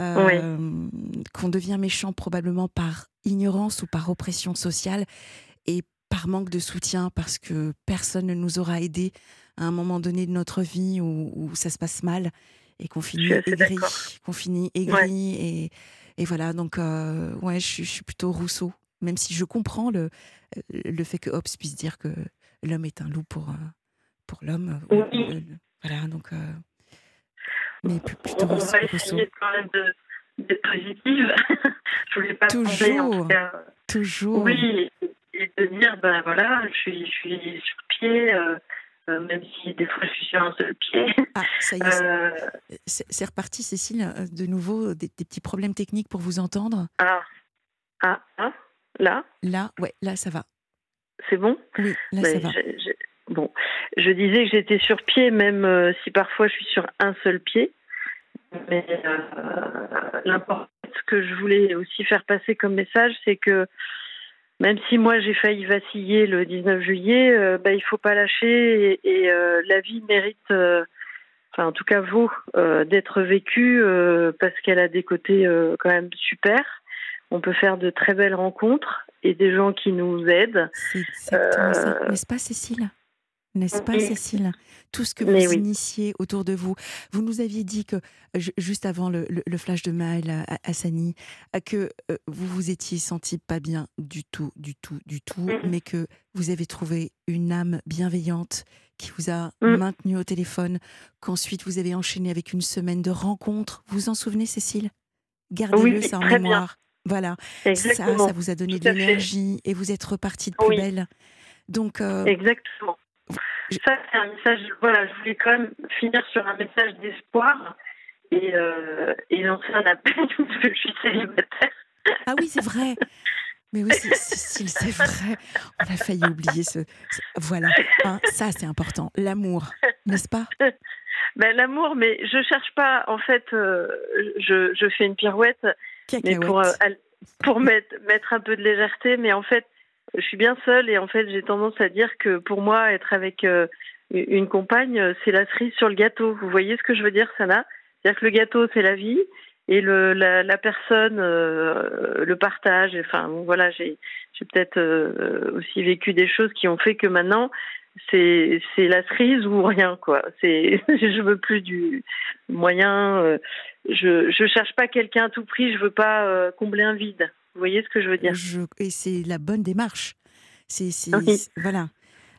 Euh, qu'on devient méchant probablement par ignorance ou par oppression sociale et par manque de soutien parce que personne ne nous aura aidés à un moment donné de notre vie où, où ça se passe mal et qu'on finit aigri, qu'on finit aigri et, et, voilà. Donc euh, ouais, je, suis plutôt Rousseau, même si je comprends le le fait que Hobbes puisse dire que l'homme est un loup pour euh, pour l'homme. voilà, donc mais plutôt On va essayer quand même de d'être positive. <laughs> je voulais pas toujours, toujours. Oui, et de dire ben voilà, je suis je suis sur pied. Euh, même si des fois je suis sur un seul pied. Ah, ça y est. Euh, c'est reparti, Cécile, euh, de nouveau, des, petits problèmes techniques pour vous entendre. Ah, ah, ah là? Là, ouais, là ça va. C'est bon? Oui, là ça va. Bon, je disais que j'étais sur pied, même si parfois je suis sur un seul pied. Mais l'important, ce que je voulais aussi faire passer comme message, c'est que même si moi j'ai failli vaciller le 19 juillet, euh, bah, il faut pas lâcher et, euh, la vie mérite, euh, enfin en tout cas vaut d'être vécue parce qu'elle a des côtés quand même super. On peut faire de très belles rencontres et des gens qui nous aident. C'est n'est-ce pas Cécile? N'est-ce pas, Cécile? Tout ce que vous initiez autour de vous. Vous nous aviez dit que, juste avant le, flash de Maël Hassani, que euh, vous vous étiez senti pas bien du tout, du tout, du tout, mais que vous avez trouvé une âme bienveillante qui vous a mmh. maintenu au téléphone, qu'ensuite vous avez enchaîné avec une semaine de rencontres. Vous vous en souvenez, Cécile? Gardez-le ça en mémoire. Voilà, ça, ça vous a donné de l'énergie et vous êtes reparti de plus belle. Donc, euh, Exactement. Ça, c'est un message. Voilà, je voulais quand même finir sur un message d'espoir et, euh, et lancer un appel <laughs> parce que je suis célibataire. Ah oui, c'est vrai. Mais oui, Cécile, c'est <laughs> vrai. On a failli oublier ce. Voilà. Hein, ça, c'est important. L'amour, n'est-ce pas? Ben, L'amour, mais je cherche pas. En fait, euh, je, je, fais une pirouette. Mais pour, euh, pour mettre, mettre un peu de légèreté. Mais en fait, je suis bien seule et en fait j'ai tendance à dire que pour moi être avec euh, une compagne euh, c'est la cerise sur le gâteau. Vous voyez ce que je veux dire, Sana? C'est-à-dire que le gâteau c'est la vie et le, la, la personne euh, le partage. Enfin bon, voilà, j'ai peut-être aussi vécu des choses qui ont fait que maintenant c'est la cerise ou rien quoi. C'est <laughs> je veux plus du moyen. je je cherche pas quelqu'un à tout prix. Je veux pas combler un vide. Vous voyez ce que je veux dire? Et c'est la bonne démarche. C'est voilà.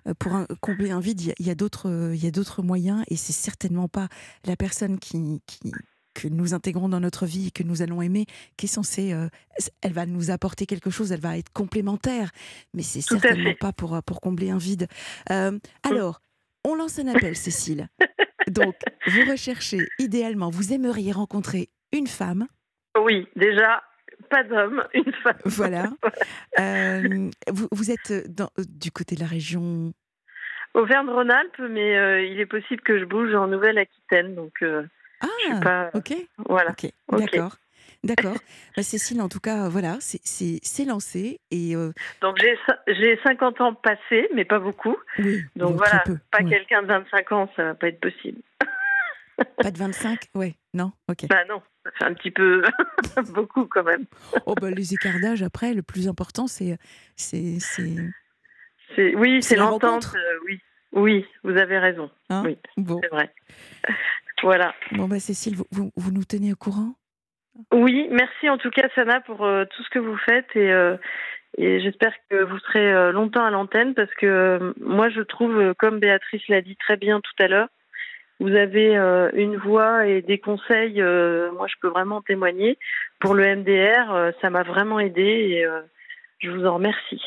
Euh, pour combler un vide, il y a, d'autres, il y a d'autres moyens, et c'est certainement pas la personne qui, qui, que nous intégrons dans notre vie, que nous allons aimer, qui est censée, euh, elle va nous apporter quelque chose, elle va être complémentaire, mais c'est certainement pas pour pour combler un vide. Euh, mm. alors, on lance un appel, Cécile. <laughs> Donc, vous recherchez idéalement, vous aimeriez rencontrer une femme. Oui, déjà, pas d'homme, une femme. Voilà. <laughs> Euh, vous, vous, êtes dans, du côté de la région Auvergne-Rhône-Alpes, mais euh, il est possible que je bouge en Nouvelle-Aquitaine, donc euh, ah, pas... ok. Voilà. D'accord. D'accord. <laughs> Bah, Cécile, en tout cas, voilà, c'est lancé. Et, euh, Donc j'ai 50 ans passés, mais pas beaucoup. Oui, Donc voilà, pas quelqu'un de 25 ans, ça va pas être possible. <laughs> Pas de 25 Ouais, non? Ok. Bah non, un petit peu <laughs> beaucoup quand même. oh bah les écarts d'âge, après, le plus important, c'est. c'est Oui, c'est l'entente, euh, oui. Oui, vous avez raison. Hein? Oui, bon. c'est vrai. <laughs> voilà. Bon, bah Cécile, vous, vous, nous tenez au courant? Oui, merci en tout cas, Sana, pour euh, tout ce que vous faites et, euh, et j'espère que vous serez longtemps à l'antenne parce que moi, je trouve, comme Béatrice l'a dit très bien tout à l'heure, vous avez euh, une voix et des conseils, euh, moi je peux vraiment témoigner. Pour le MDR, euh, ça m'a vraiment aidé et je vous en remercie.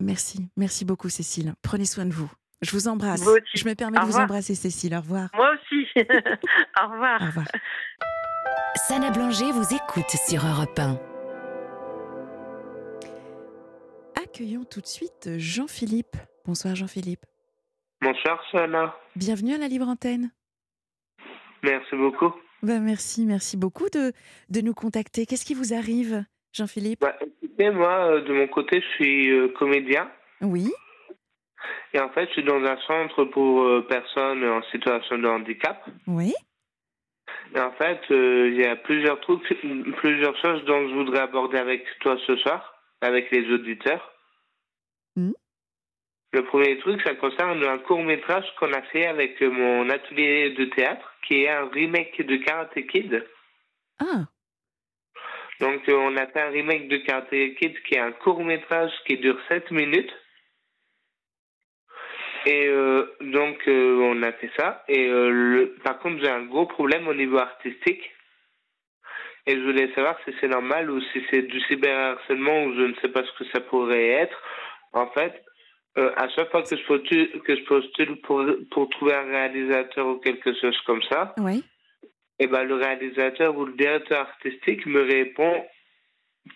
Merci, merci beaucoup Cécile. Prenez soin de vous. Je vous embrasse. Je me permets de vous embrasser Cécile. Au revoir. Moi aussi. <laughs> Au revoir. Au revoir. Sana Blanger vous écoute sur Europe 1. Accueillons tout de suite Jean-Philippe. Bonsoir Jean-Philippe. Bonsoir Sana. Bienvenue à la Libre Antenne. Merci beaucoup. Ben merci, merci beaucoup de, de nous contacter. Qu'est-ce qui vous arrive, Jean-Philippe? Bah, Écoutez, moi, euh, de mon côté, je suis euh, comédien. Oui. Et en fait, je suis dans un centre pour euh, personnes en situation de handicap. Oui. Et en fait, il y a plusieurs trucs, plusieurs choses dont je voudrais aborder avec toi ce soir, avec les auditeurs. Mmh. Le premier truc, ça concerne un court métrage qu'on a fait avec mon atelier de théâtre, qui est un remake de Karate Kid. Ah. Donc, euh, on a fait un remake de Karate Kid qui est un court métrage qui dure 7 minutes. Et euh, donc, euh, on a fait ça. Et le... par contre, j'ai un gros problème au niveau artistique. Et je voulais savoir si c'est normal ou si c'est du cyberharcèlement ou je ne sais pas ce que ça pourrait être. En fait, euh, à chaque fois que je postule, que je postule pour, pour trouver un réalisateur ou quelque chose comme ça, oui. et eh ben, le réalisateur ou le directeur artistique me répond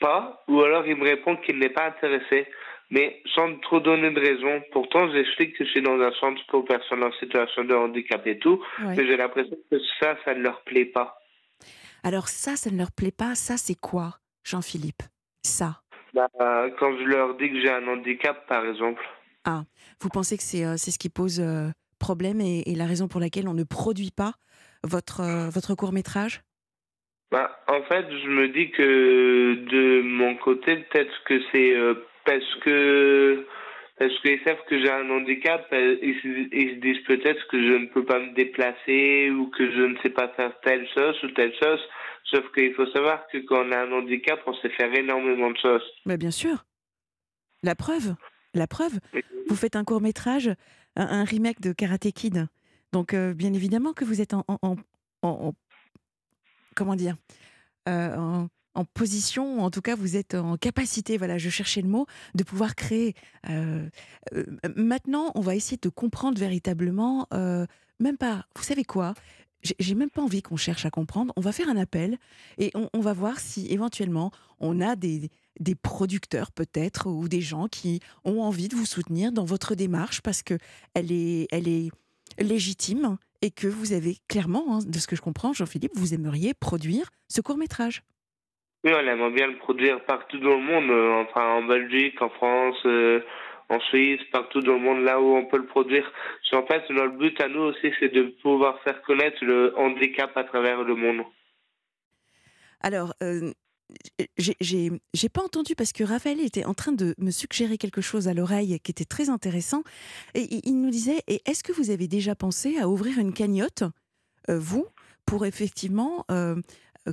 pas, ou alors il me répond qu'il n'est pas intéressé, mais sans trop donner de raison. Pourtant, j'explique que je suis dans un centre pour personnes en situation de handicap et tout, mais j'ai l'impression que ça, ça ne leur plaît pas. Alors ça, ça ne leur plaît pas, ça c'est quoi, Jean-Philippe? Ça? Bah, Quand je leur dis que j'ai un handicap, par exemple. Ah, vous pensez que c'est euh, ce qui pose euh, problème et, la raison pour laquelle on ne produit pas votre, euh, votre court métrage bah, En fait, je me dis que de mon côté, peut-être que c'est parce que parce qu'ils savent que j'ai un handicap, ils, se disent peut-être que je ne peux pas me déplacer ou que je ne sais pas faire telle chose ou telle chose. Sauf qu'il faut savoir que quand on a un handicap, on sait faire énormément de choses. Mais bien sûr. La preuve. La preuve, vous faites un court métrage, un, remake de Karate Kid. Donc, euh, bien évidemment que vous êtes en, comment dire, euh, en, position, en tout cas, vous êtes en capacité, voilà, je cherchais le mot, de pouvoir créer. Euh, maintenant, on va essayer de comprendre véritablement, même pas, vous savez quoi j'ai même pas envie qu'on cherche à comprendre. On va faire un appel et on va voir si éventuellement on a des, des producteurs peut-être ou des gens qui ont envie de vous soutenir dans votre démarche parce que elle est, elle est légitime et que vous avez clairement, hein, de ce que je comprends, Jean-Philippe, vous aimeriez produire ce court métrage. Oui, on aimerait bien le produire partout dans le monde, euh, enfin en Belgique, en France, euh, en Suisse, partout dans le monde, là où on peut le produire. En fait, notre but à nous aussi, c'est de pouvoir faire connaître le handicap à travers le monde. Alors, euh, j'ai pas entendu parce que Raphaël était en train de me suggérer quelque chose à l'oreille qui était très intéressant. Et il nous disait Est-ce que vous avez déjà pensé à ouvrir une cagnotte, euh, vous, pour effectivement, euh,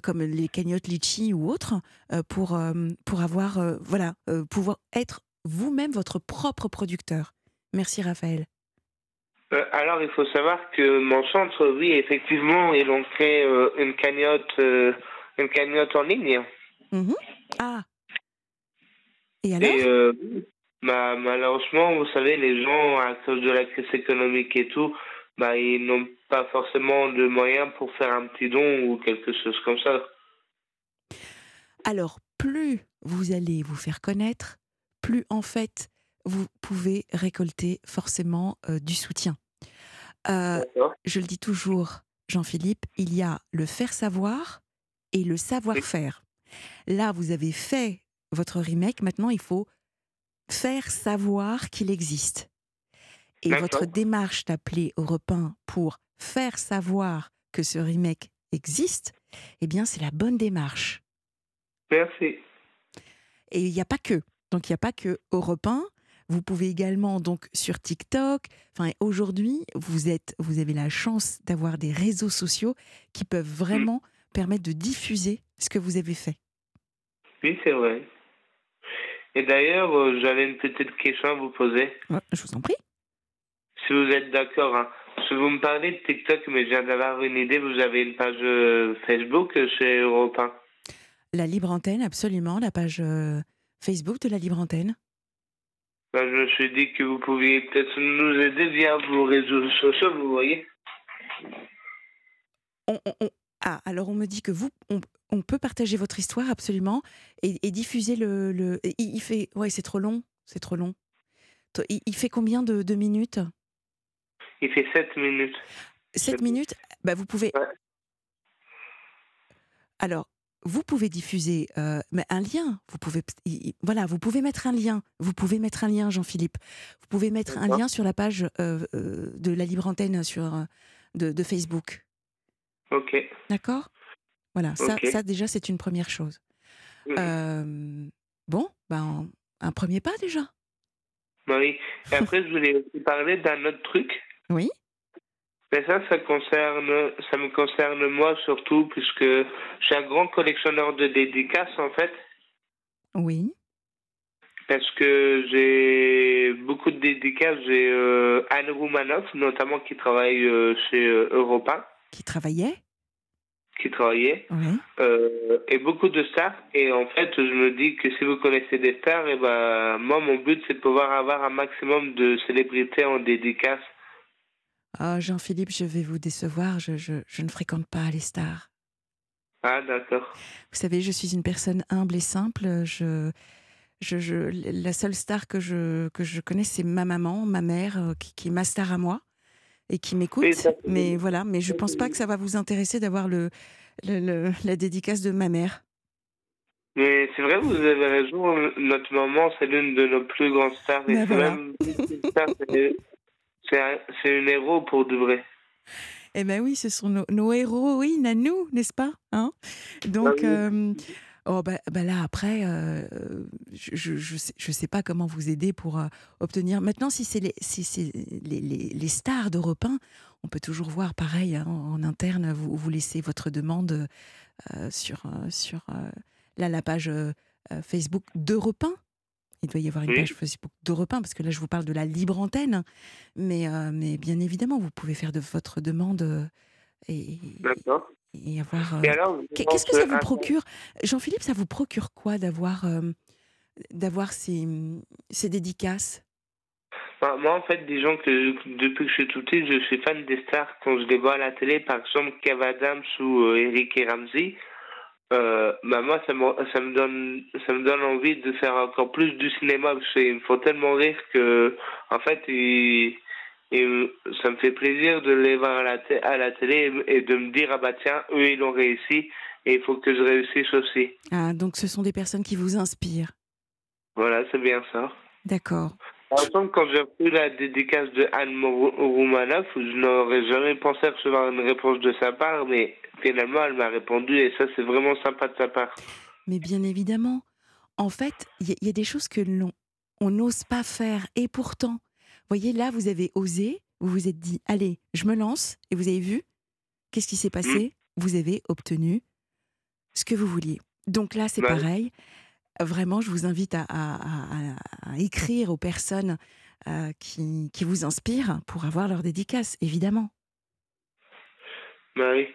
comme les cagnottes Litchi ou autres, euh, pour, pour avoir, voilà, pouvoir être vous-même votre propre producteur? Merci Raphaël. alors, il faut savoir que mon centre, oui, effectivement, ils ont créé une cagnotte, une cagnotte en ligne. Mmh ah. Et alors? euh, bah, Malheureusement, vous savez, les gens, à cause de la crise économique et tout, bah, ils n'ont pas forcément de moyens pour faire un petit don ou quelque chose comme ça. Alors, plus vous allez vous faire connaître, plus en fait vous pouvez récolter forcément euh, du soutien. Euh, je le dis toujours, Jean-Philippe, il y a le faire savoir et le savoir-faire. Là, vous avez fait votre remake, maintenant il faut faire savoir qu'il existe. Et votre démarche d'appeler Europe 1 pour faire savoir que ce remake existe, eh bien, c'est la bonne démarche. Merci. Et il n'y a pas que. Donc, il n'y a pas que Europe 1. Vous pouvez également, donc, sur TikTok. Enfin, aujourd'hui, vous, êtes, vous avez la chance d'avoir des réseaux sociaux qui peuvent mm. vraiment permettre de diffuser ce que vous avez fait. Oui, c'est vrai. Et d'ailleurs, euh, j'avais une petite question à vous poser. je vous en prie. Si vous êtes d'accord, hein. vous me parlez de TikTok, mais je viens d'avoir une idée, vous avez une page euh, Facebook chez Europe 1 La Libre Antenne, absolument, la page euh, Facebook de la Libre Antenne. Ben, je me suis dit que vous pouviez peut-être nous aider via vos réseaux sociaux, vous voyez. Ah, alors on me dit que vous, on, peut partager votre histoire absolument et, diffuser le. le... Il, fait, ouais, c'est trop long, c'est trop long. Il, fait combien de minutes? Il fait 7 minutes. 7 minutes? Bah, Vous pouvez. Alors, vous pouvez diffuser euh, un lien. Vous pouvez, voilà, vous pouvez mettre un lien. Vous pouvez mettre un lien, Jean-Philippe. Vous pouvez mettre un lien sur la page euh, euh, de la libre antenne sur de, Facebook. Ok. D'accord? Voilà, ça, ça déjà c'est une première chose. bon, ben un premier pas déjà. Bah oui. Et après, je voulais parler d'un autre truc. Oui. Mais ça, ça concerne, ça me concerne moi surtout puisque je suis un grand collectionneur de dédicaces en fait. Oui. Parce que j'ai beaucoup de dédicaces. J'ai euh, Anne Roumanoff, notamment qui travaille euh, chez euh, Europa. Qui travaillait? Qui travaillait. Oui. et beaucoup de stars. Et en fait, je me dis que si vous connaissez des stars, et eh ben, moi, mon but, c'est de pouvoir avoir un maximum de célébrités en dédicace Oh, Jean-Philippe, je vais vous décevoir, je, je, ne fréquente pas les stars. Ah, d'accord. Vous savez, je suis une personne humble et simple. Je, je, je la seule star que je, que je connais, c'est ma maman, ma mère, euh, qui, qui, est ma star à moi et qui m'écoute. Mais voilà, mais je ne pense pas que ça va vous intéresser d'avoir le, le, la dédicace de ma mère. Mais c'est vrai, vous avez raison. Notre maman, c'est l'une de nos plus grandes stars. Et ben même, c'est un, héros pour de vrai. Eh bien oui, ce sont nos, nos héroïnes à nous, n'est-ce pas hein? Donc, bah euh, oh, bah, bah, là, après, euh, je ne je, je, sais, pas comment vous aider pour euh, obtenir. Maintenant, si c'est les, si les, les, les, stars d'Europe 1, on peut toujours voir pareil hein, en interne, vous, vous laissez votre demande sur, sur là, la page Facebook d'Europe 1 il doit y avoir une page Facebook d'Europe 1, parce que là, je vous parle de la libre antenne. Mais, euh, mais bien évidemment, vous pouvez faire de votre demande euh, et, et avoir. Euh, qu'est-ce que ça vous procure? Jean-Philippe, ça vous procure quoi d'avoir d'avoir ces, ces dédicaces? Bah, moi, en fait, disons que depuis que je suis tout petit, je suis fan des stars. Quand je les vois à la télé, par exemple, Kev Adams ou Eric et Ramsey, euh, bah moi ça me, ça me donne ça me donne envie de faire encore plus du cinéma parce qu'ils me font tellement rire que en fait et ça me fait plaisir de les voir à la, à la télé et de me dire ah bah tiens eux ils ont réussi et il faut que je réussisse aussi ah donc ce sont des personnes qui vous inspirent voilà c'est bien ça d'accord par exemple, quand j'ai reçu la dédicace de Anne Roumanoff, je n'aurais jamais pensé recevoir une réponse de sa part, mais finalement, elle m'a répondu et ça, c'est vraiment sympa de sa part. Mais bien évidemment. En fait, il y, a des choses que l'on on n'ose pas faire. Et pourtant, voyez, là, vous avez osé, vous vous êtes dit, allez, je me lance. Et vous avez vu, qu'est-ce qui s'est passé? Vous avez obtenu ce que vous vouliez. Donc là, c'est pareil vraiment, je vous invite à, écrire aux personnes euh, qui, vous inspirent pour avoir leur dédicace, évidemment. Bah oui.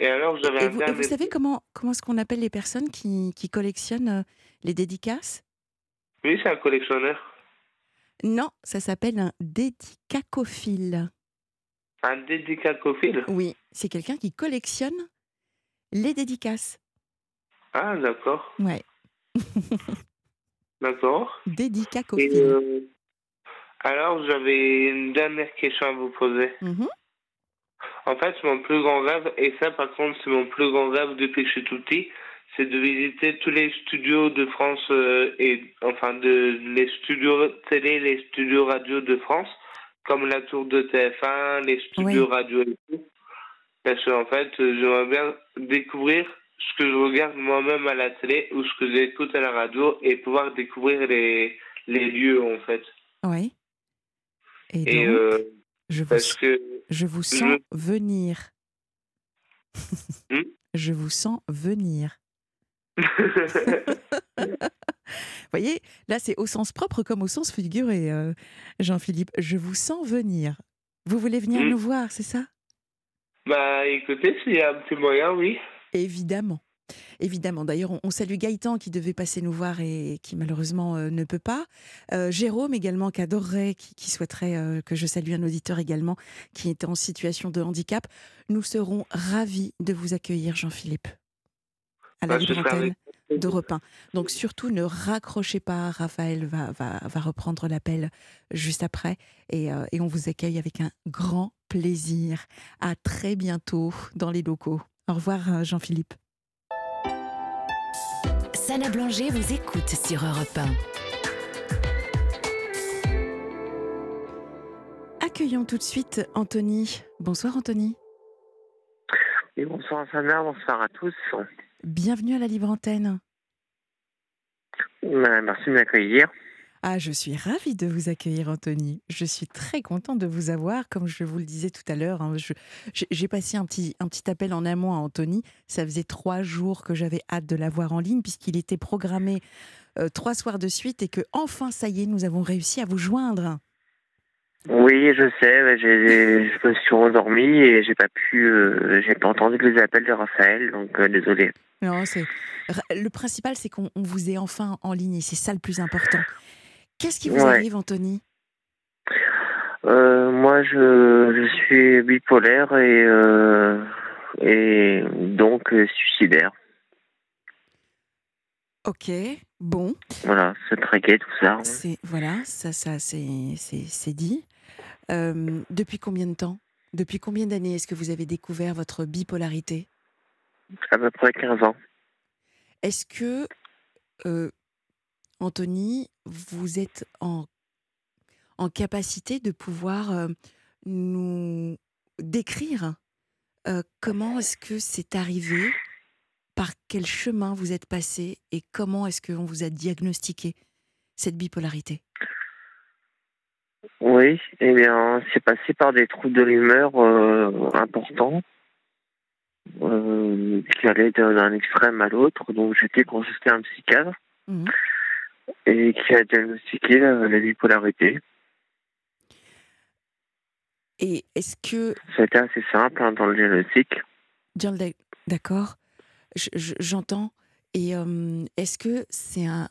Et alors, vous, et vous, savez comment, comment est-ce qu'on appelle les personnes qui, collectionnent euh, les dédicaces? Oui, c'est un collectionneur. Non, ça s'appelle un dédicacophile. Un dédicacophile? Oui, c'est quelqu'un qui collectionne les dédicaces. Ah, d'accord. Ouais. <laughs> D'accord. Dédicacophile. Euh, alors, j'avais une dernière question à vous poser. Mhm. En fait, mon plus grand rêve, et ça par contre c'est mon plus grand rêve depuis que je suis tout petit, c'est de visiter tous les studios de France euh, et enfin de les studios télé, les studios radio de France, comme la tour de TF1, les studios radio et tout. Parce qu'en fait, j'aimerais bien découvrir ce que je regarde moi-même à la télé ou ce que j'écoute à la radio et pouvoir découvrir les, les lieux en fait. Oui. Et, donc, euh, je vous, parce que <laughs> je vous sens venir. Hmm? je vous sens venir. Vous voyez, là c'est au sens propre comme au sens figuré, euh, Jean-Philippe. Je vous sens venir. Vous voulez venir hmm. nous voir, c'est ça? Bah écoutez, s'il y a un petit moyen, oui. Évidemment. Évidemment. D'ailleurs, on, salue Gaëtan qui devait passer nous voir et qui malheureusement euh, ne peut pas. Euh, Jérôme également qui adorerait, qui, souhaiterait que je salue un auditeur également qui était en situation de handicap. Nous serons ravis de vous accueillir, Jean-Philippe à la bah, d'Europe 1. Donc surtout ne raccrochez pas, Raphaël va, va, va reprendre l'appel juste après et, euh, et, on vous accueille avec un grand plaisir. À très bientôt dans les locaux. Au revoir euh, Jean-Philippe. Sana Blanger vous écoute sur Europe 1. Accueillons tout de suite Anthony. Bonsoir Anthony. Et bonsoir Sana, bonsoir à tous. Bienvenue à la Libre Antenne. Bah, merci de m'accueillir. Ah, je suis ravie de vous accueillir, Anthony. Je suis très contente de vous avoir. Comme je vous le disais tout à l'heure, hein, j'ai passé un petit, un petit appel en amont à Anthony. Ça faisait trois jours que j'avais hâte de l'avoir en ligne, puisqu'il était programmé euh, trois soirs de suite et que, enfin, ça y est, nous avons réussi à vous joindre. Oui, je sais. Je me suis endormi et j'ai pas pu, euh, j'ai pas entendu les appels de Raphaël, donc euh, désolé. Non, c'est le principal, c'est qu'on vous ait enfin en ligne c'est ça le plus important. Qu'est-ce qui vous arrive, Anthony? Euh, Moi, je, je, suis bipolaire et et donc suicidaire. Ok, bon. Voilà, se traquer, tout ça. C'est voilà, ça, ça, c'est dit. Euh, depuis combien de temps? Depuis combien d'années est-ce que vous avez découvert votre bipolarité? À peu près 15 ans. Est-ce que, euh, Anthony, vous êtes en, en capacité de pouvoir euh, nous décrire comment est-ce que c'est arrivé Par quel chemin vous êtes passé Et comment est-ce qu'on vous a diagnostiqué cette bipolarité? Oui, eh bien, c'est passé par des troubles de l'humeur euh, importants euh, qui allaient d'un extrême à l'autre. Donc, j'étais consulté un psychiatre mhm. et qui a diagnostiqué la, bipolarité. Et est-ce que. C'était assez simple hein, dans le diagnostic. D'accord, j'entends. Et euh, est-ce que c'est un,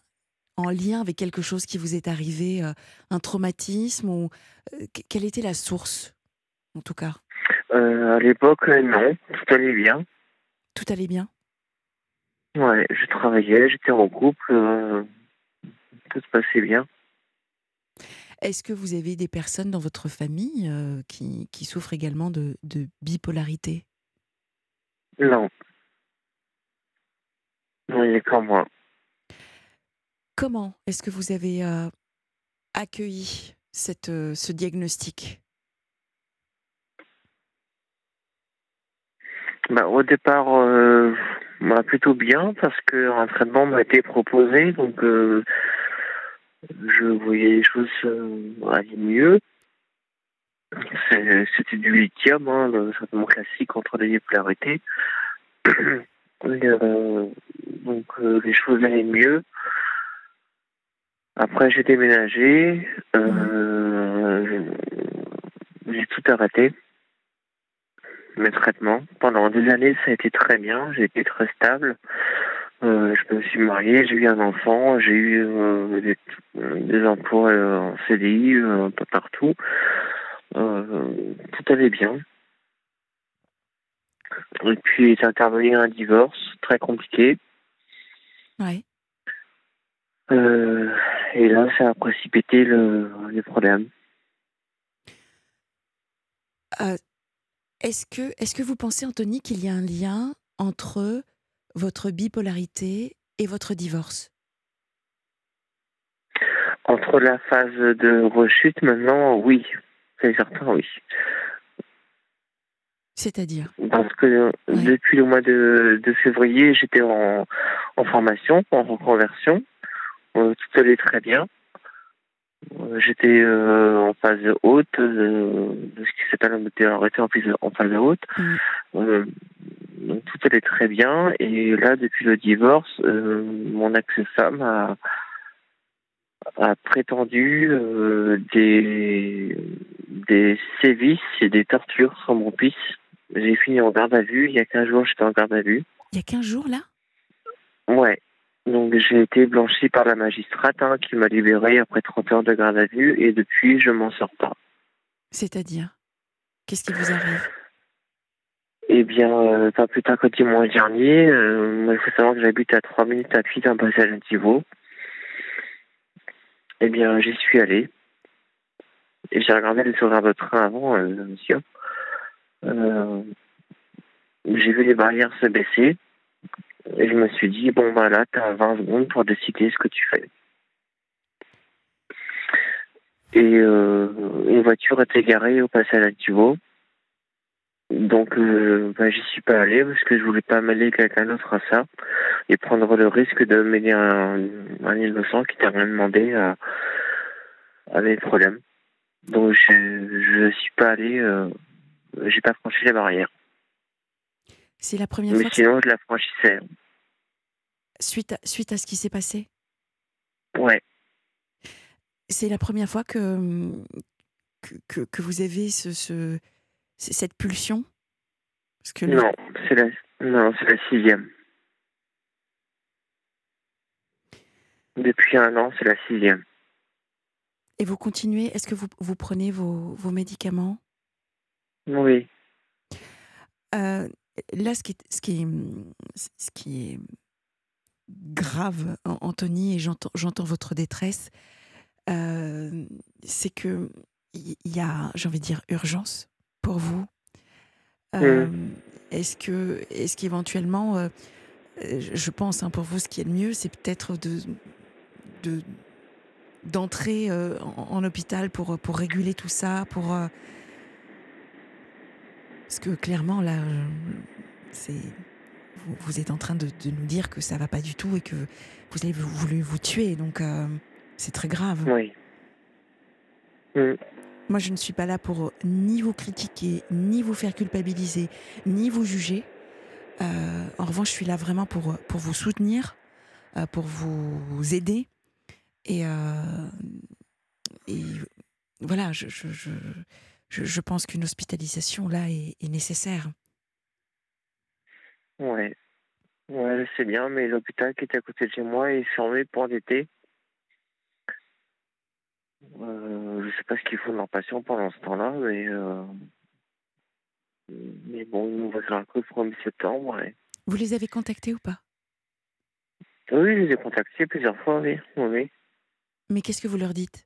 en lien avec quelque chose qui vous est arrivé, euh, un traumatisme ou euh, quelle était la source, en tout cas? Euh, À l'époque, non, tout allait bien. Tout allait bien. Ouais, je travaillais, j'étais en couple, tout se passait bien. Est-ce que vous avez des personnes dans votre famille qui, qui, souffrent également de, de bipolarité? Non. Non, il n'y a qu'en moi. Comment est-ce que vous avez euh, accueilli cette, euh, ce diagnostic? Bah, Au départ, euh, bah, plutôt bien parce qu'un traitement m'a été proposé, donc je voyais les choses aller mieux. C'était du lithium, hein, le traitement classique contre les bipolarités. <clears throat> donc les choses allaient mieux. Après, j'ai déménagé. Euh, j'ai tout arrêté. Mes traitements. Pendant des années, ça a été très bien. J'ai été très stable. Euh, je me suis marié, j'ai eu un enfant, j'ai eu euh, des, emplois en CDI un peu partout. tout allait bien. Et puis est intervenu un divorce très compliqué. Euh, et là, ça a précipité le, les problèmes. Est-ce que, est que vous pensez, Anthony, qu'il y a un lien entre votre bipolarité et votre divorce? Entre la phase de rechute, maintenant, oui. C'est certain, oui. C'est-à-dire? Parce que depuis le mois de, février, j'étais en, formation, en reconversion. Euh, tout allait très bien. Euh, j'étais euh, en phase haute de, ce qui s'appelle arrêté en, en phase haute. Mm. donc tout allait très bien. Et là, depuis le divorce, mon ex-femme a, a prétendu des, des sévices et des tortures sur mon fils j'ai fini en garde à vue. Il y a 15 jours, j'étais en garde à vue. Il y a 15 jours, là? Ouais. Donc j'ai été blanchi par la magistrate hein, qui m'a libéré après 30 heures de garde à vue et depuis, je m'en sors pas. C'est-à-dire? Qu'est-ce qui vous arrive? Eh bien, euh, pas plus tard que dimanche dernier, euh, il faut savoir que j'habite à 3 minutes à pied d'un passage à niveau. Eh bien, j'y suis allé. Et j'ai regardé les horaires de train avant, euh, monsieur. Euh, j'ai vu les barrières se baisser et je me suis dit, bon, bah là, tu as 20 secondes pour décider ce que tu fais. Et euh, une voiture était garée au passage à Tuvo. Donc, euh, bah, j'y suis pas allé parce que je voulais pas mêler quelqu'un d'autre à ça et prendre le risque de mêler un, innocent qui t'a rien demandé à, à des problèmes. Donc, je, je suis pas allé j'ai pas franchi la barrière. C'est la première Mais fois. sinon, je la franchissais. Suite à, suite à ce qui s'est passé? Ouais. C'est la première fois que, que, que, vous avez ce, ce, cette pulsion? Parce que Non, c'est la, non, c'est la sixième. Depuis un an, c'est la sixième. Et vous continuez? Est-ce que vous, vous prenez vos, vos médicaments? Oui. Euh, là, ce qui est, ce qui est, ce qui est grave, Anthony, et j'entends votre détresse, euh, c'est que il y a, j'ai envie de dire, urgence pour vous. Euh, est-ce que, est-ce qu'éventuellement, je pense hein, pour vous, ce qui est le mieux, c'est peut-être de, de d'entrer en, en, hôpital pour pour réguler tout ça, pour parce que clairement, là, c'est vous, êtes en train de, nous dire que ça va pas du tout et que vous avez voulu vous tuer. Donc, euh, c'est très grave. Oui. Mm. Moi, je ne suis pas là pour ni vous critiquer, ni vous faire culpabiliser, ni vous juger. Euh, en revanche, je suis là vraiment pour, pour vous soutenir, euh, pour vous aider. Et, et voilà, je, je je, pense qu'une hospitalisation là est, nécessaire. Ouais. Ouais, c'est bien, mais l'hôpital qui était à côté de chez moi est fermé pour l'été. Euh, je sais pas ce qu'ils font de leur patient pendant ce temps-là, mais euh, mais bon, ils nous faire un coup le 1er septembre. Vous les avez contactés ou pas? Oui, je les ai contactés plusieurs fois, oui. oui. Mais qu'est-ce que vous leur dites?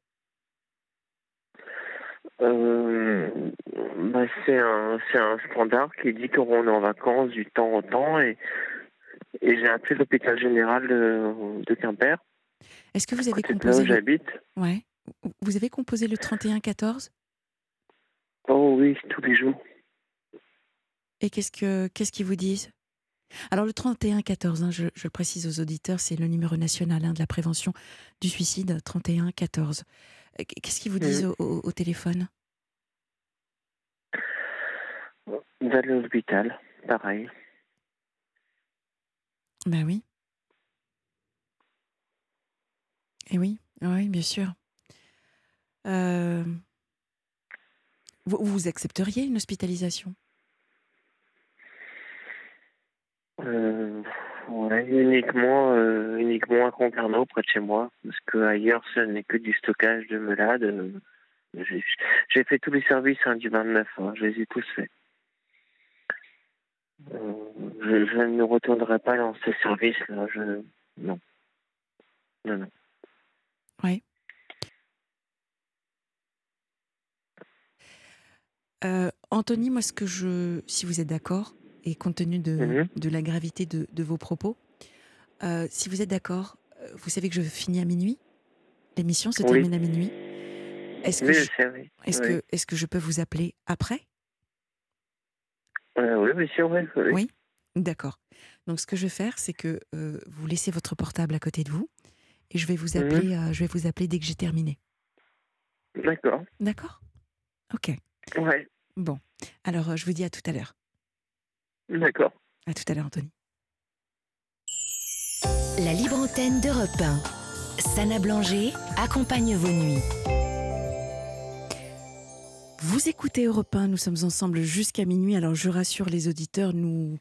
Euh, bah c'est un, un standard qui dit qu'on est en vacances du temps au temps et, et j'ai appelé l'hôpital général de, de Quimper. Est-ce que vous avez composé le... j'habite Ouais. Vous avez composé le 31-14 Oh oui, tous les jours. Et qu'est-ce que qu'est-ce qu'ils vous disent? Alors le 31-14, hein, je, je, le précise aux auditeurs, c'est le numéro national hein, de la prévention du suicide, 31-14. Qu'est-ce qu'ils vous disent mmh. au, téléphone? D'aller à l'hôpital, pareil. Ben oui. Et eh oui, oui, bien sûr. Euh, vous, vous, accepteriez une hospitalisation? Euh, uniquement, euh, uniquement à Concarneau, près de chez moi, parce que ailleurs, ce n'est que du stockage de malades. J'ai fait tous les services hein, du 29, hein, je les ai tous faits. Euh, je, ne retournerai pas dans ces services-là. Je... Non. Non, non. Oui. Euh, Anthony, moi, ce que je, si vous êtes d'accord, et compte tenu de, Mhm. de la gravité de, de vos propos, euh, si vous êtes d'accord, euh, vous savez que je finis à minuit. L'émission se Oui. termine à minuit. Est-ce que, Oui, je, je sais, oui. est-ce Oui. que, est-ce que je peux vous appeler après? Euh, oui, bien sûr, oui. D'accord. Donc, ce que je vais faire, c'est que euh, vous laissez votre portable à côté de vous, et je vais vous Mhm. appeler. je vais vous appeler dès que j'ai terminé. D'accord. D'accord? Ok. Ouais. Bon. Alors, je vous dis à tout à l'heure. D'accord. À tout à l'heure, Anthony. La libre antenne d'Europe 1. Sana Blanger accompagne vos nuits. Vous écoutez Europe 1, nous sommes ensemble jusqu'à minuit. Alors je rassure les auditeurs, nous,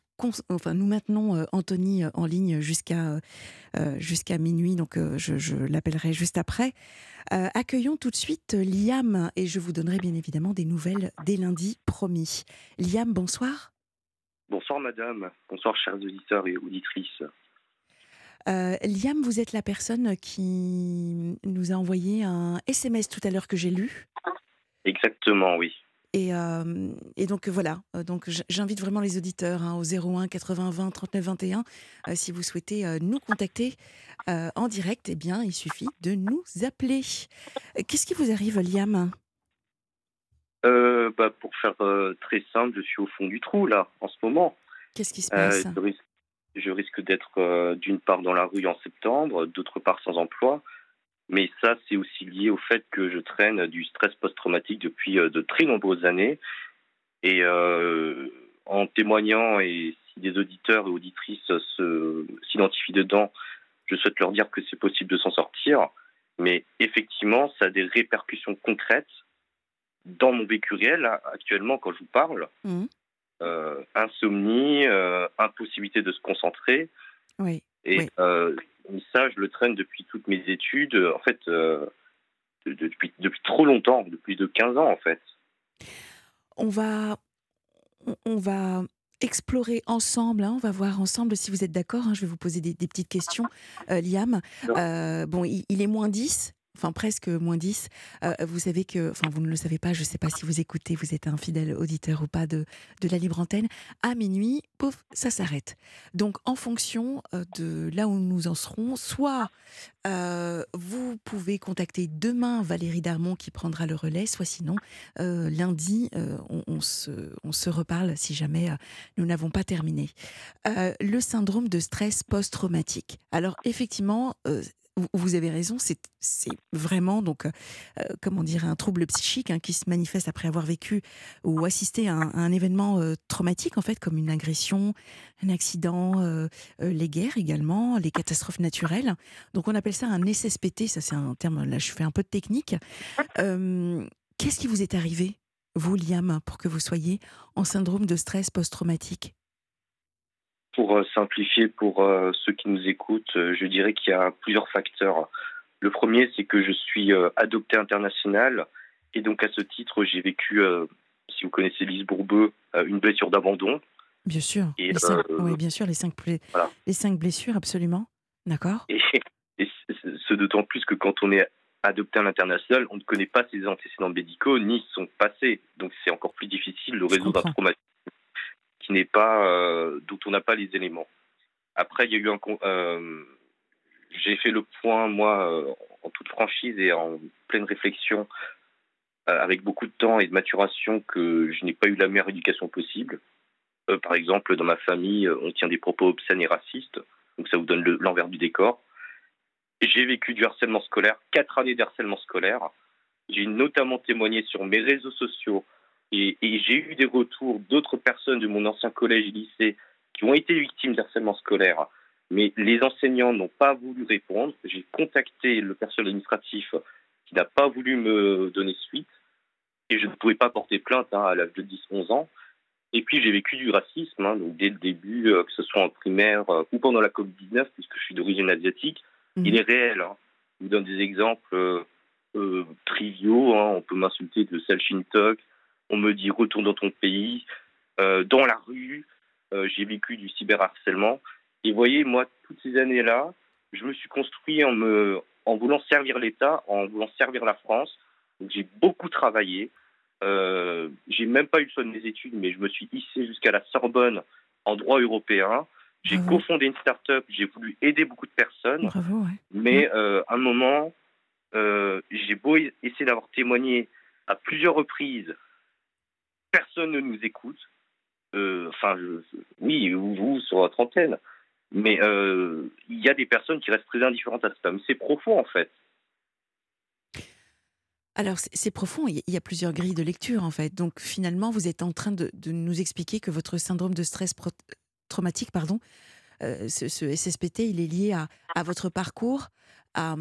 enfin, nous maintenons euh, Anthony euh, en ligne jusqu'à euh, jusqu'à minuit, donc je, je l'appellerai juste après. Euh, accueillons tout de suite Liam et je vous donnerai bien évidemment des nouvelles dès lundi, promis. Liam, bonsoir. Bonsoir madame, bonsoir chers auditeurs et auditrices. Euh, Liam, vous êtes la personne qui nous a envoyé un SMS tout à l'heure que j'ai lu. Exactement, oui. Et, euh, et donc voilà, Euh, donc j- j'invite vraiment les auditeurs hein, au 01 80 20 39 21. Euh, si vous souhaitez euh, nous contacter en direct, eh bien, il suffit de nous appeler. Qu'est-ce qui vous arrive, Liam? Euh, bah, pour faire euh, très simple, je suis au fond du trou là, en ce moment. Qu'est-ce qui se Euh, passe? je risque, je risque d'être euh, d'une part dans la rue en septembre, d'autre part sans emploi. Mais ça, c'est aussi lié au fait que je traîne du stress post-traumatique depuis de très nombreuses années. Et en témoignant, et si des auditeurs et auditrices se- s'identifient dedans, je souhaite leur dire que c'est possible de s'en sortir. Mais effectivement, ça a des répercussions concrètes dans mon vécu réel, actuellement, quand je vous parle. Mhm. Euh, insomnie, euh, impossibilité de se concentrer. Oui. Et Oui. euh, ça, je le traîne depuis toutes mes études, en fait, de- depuis, depuis trop longtemps, depuis de 15 ans, en fait. On va, on- va explorer ensemble, hein, on va voir ensemble si vous êtes d'accord. hein, je vais vous poser des, des petites questions, euh, Liam. Euh, bon, il, il est moins 10. Enfin, presque moins 10. Euh, vous savez que, enfin, vous ne le savez pas, je ne sais pas si vous écoutez, vous êtes un fidèle auditeur ou pas de, de la libre antenne. À minuit, ça s'arrête. Donc, en fonction euh, de là où nous en serons, soit euh, vous pouvez contacter demain Valérie Darmon qui prendra le relais, soit sinon, lundi, on, se, on se reparle si jamais nous n'avons pas terminé. Le syndrome de stress post-traumatique. Alors, effectivement, vous- avez raison, c'est vraiment donc euh, euh, comment dire un trouble psychique hein, qui se manifeste après avoir vécu ou assisté à un, événement euh, traumatique en fait comme une agression, un accident, les guerres également, les catastrophes naturelles. Donc on appelle ça un SSPT, ça c'est un terme là je fais un peu de technique. Qu'est-ce qui vous est arrivé vous Liam pour que vous soyez en syndrome de stress post-traumatique? Pour euh, simplifier pour euh, ceux qui nous écoutent, euh, je dirais qu'il y a plusieurs facteurs. Le premier, c'est que je suis adopté international et donc à ce titre, j'ai vécu, si vous connaissez Lise Bourbeux, une blessure d'abandon. Bien sûr. Et, les cinq, euh, oui, bien sûr, les cinq, pla- voilà. les cinq blessures, absolument. D'accord. Et, et ce d'autant plus que quand on est adopté à l'international, on ne connaît pas ses antécédents médicaux ni son passé. Donc c'est encore plus difficile de résoudre un comprends. traumatisme n'est pas, euh, dont on n'a pas les éléments. Après, il y a eu un, euh, j'ai fait le point moi euh, en toute franchise et en pleine réflexion, euh, avec beaucoup de temps et de maturation, que je n'ai pas eu la meilleure éducation possible. Par exemple, dans ma famille, on tient des propos obscènes et racistes, donc ça vous donne le- l'envers du décor. J'ai vécu du harcèlement scolaire, quatre années de harcèlement scolaire. J'ai notamment témoigné sur mes réseaux sociaux et, et j'ai eu des retours d'autres personnes de mon ancien collège et lycée qui ont été victimes d'harcèlement scolaire, mais les enseignants n'ont pas voulu répondre. J'ai contacté le personnel administratif qui n'a pas voulu me donner suite et je ne pouvais pas porter plainte hein, à l'âge de 10-11 ans. Et puis j'ai vécu du racisme, hein, donc dès le début, euh, que ce soit en primaire euh, ou pendant la Covid-19, puisque je suis d'origine asiatique, Mhm. il est réel. hein. Je vous donne des exemples euh, triviaux. On peut m'insulter de sale Shintok. On me dit retourne dans ton pays. Euh, dans la rue, euh, j'ai vécu du cyberharcèlement. Et vous voyez, moi, toutes ces années-là, je me suis construit en, me, en voulant servir l'État, en voulant servir la France. Donc, J'ai beaucoup travaillé. Euh, j'ai même pas eu le choix de mes études, mais je me suis hissé jusqu'à la Sorbonne en droit européen. J'ai cofondé une start-up, j'ai voulu aider beaucoup de personnes. Mais euh, à un moment, euh, j'ai beau essayer d'avoir témoigné à plusieurs reprises, personne ne nous écoute. Euh, enfin, oui, vous, sur votre antenne. Mais il y a des personnes qui restent très indifférentes à. Mais c'est profond, en fait. Alors, c'est profond, il y a plusieurs grilles de lecture en fait. Donc, finalement, vous êtes en train de, nous expliquer que votre syndrome de stress traumatique, pardon, euh, ce, SSPT, il est lié à, votre parcours, à,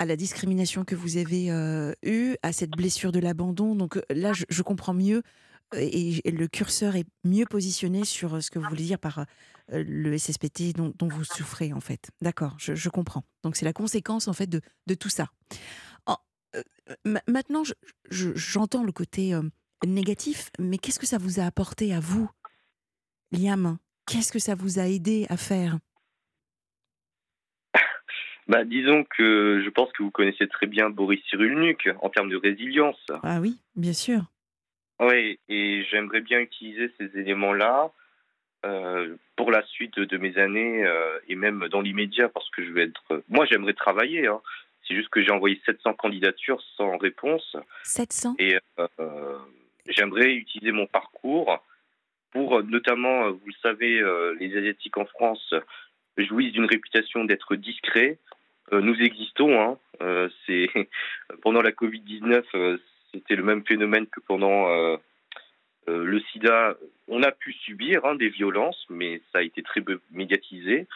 à, la discrimination que vous avez euh, eue, à cette blessure de l'abandon. Donc euh, là, je, comprends mieux et, le curseur est mieux positionné sur ce que vous voulez dire par le SSPT dont, vous souffrez en fait. D'accord, je, comprends. Donc c'est la conséquence en fait de tout ça maintenant, j'entends le côté négatif, mais qu'est-ce que ça vous a apporté à vous, Liam? Qu'est-ce que ça vous a aidé à faire? Bah, disons que je pense que vous connaissez très bien Boris Cyrulnik en termes de résilience. Ah oui, bien sûr. Oui, et j'aimerais bien utiliser ces éléments-là pour la suite de, mes années et même dans l'immédiat parce que je vais être. Moi, j'aimerais travailler. Hein. C'est juste que j'ai envoyé 700 candidatures sans réponse. 700 Et euh, j'aimerais utiliser mon parcours pour, notamment, euh, vous le savez, euh, les Asiatiques en France jouissent d'une réputation d'être discrets. Nous existons. Hein. c'est <laughs> pendant la Covid-19, c'était le même phénomène que pendant le SIDA. On a pu subir hein, des violences, mais ça a été très médiatisé.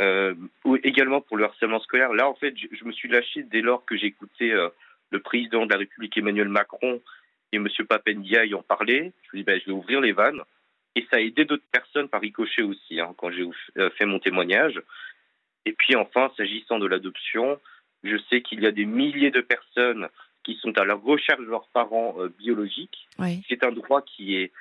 Euh, ou également pour le harcèlement scolaire. Là, en fait, je, me suis lâché dès lors que j'écoutais euh, le président de la République Emmanuel Macron et M. Papendiaï en parler. Je me dis, ben, je vais ouvrir les vannes. Et ça a aidé d'autres personnes par ricochet aussi, hein, quand j'ai euh, fait mon témoignage. Et puis enfin, s'agissant de l'adoption, je sais qu'il y a des milliers de personnes qui sont à la recherche de leurs parents biologiques. C'est un droit qui est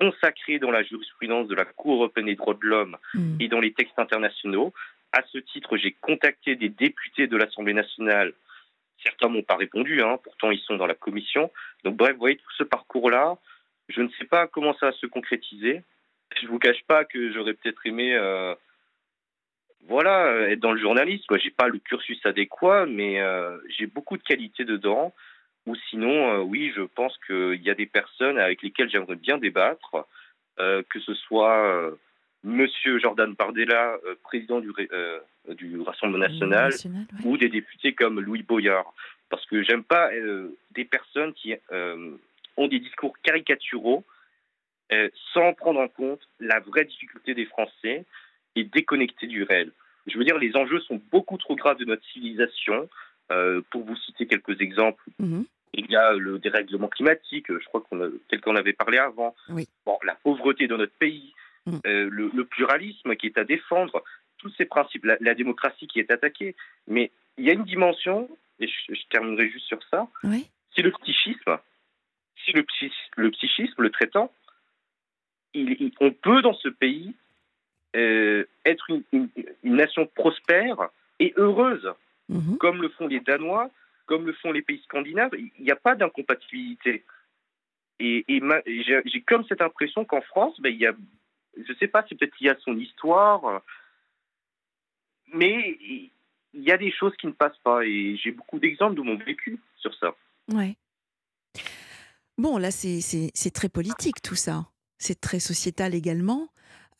consacré dans la jurisprudence de la Cour européenne des droits de l'homme hmm. et dans les textes internationaux. À ce titre, j'ai contacté des députés de l'Assemblée nationale. Certains m'ont pas répondu, hein, pourtant ils sont dans la commission. Donc bref, vous voyez tout ce parcours-là. Je ne sais pas comment ça va se concrétiser. Je vous cache pas que j'aurais peut-être aimé, euh, voilà, être dans le journalisme. J'ai pas le cursus adéquat, mais euh, j'ai beaucoup de qualités dedans. Ou sinon, euh, oui, je pense qu'il y a des personnes avec lesquelles j'aimerais bien débattre, euh, que ce soit euh, Monsieur Jordan Bardella, président du, du Rassemblement national, ou des députés comme Louis Boyard. Parce que j'aime pas des personnes qui ont des discours caricaturaux sans prendre en compte la vraie difficulté des Français et déconnectés du réel. Je veux dire, les enjeux sont beaucoup trop graves de notre civilisation euh, pour vous citer quelques exemples, mhm. il y a le dérèglement climatique, je crois qu'on tel qu'on avait parlé avant. Bon, la pauvreté dans notre pays, mhm. euh, le, pluralisme qui est à défendre, tous ces principes, la, démocratie qui est attaquée. Mais il y a une dimension, et je, terminerai juste sur ça, c'est le psychisme. Si le, le psychisme, le traitant, il, on peut dans ce pays euh, être une, nation prospère et heureuse. Mhm. comme le font les Danois, comme le font les pays scandinaves. Il n'y a pas d'incompatibilité. Et, j'ai comme cette impression qu'en France, ben, il y a, je ne sais pas, c'est peut-être lié à son histoire, mais il y a des choses qui ne passent pas. Et j'ai beaucoup d'exemples de mon vécu sur ça. Ouais. Bon, là, c'est très politique tout ça. C'est très sociétal également.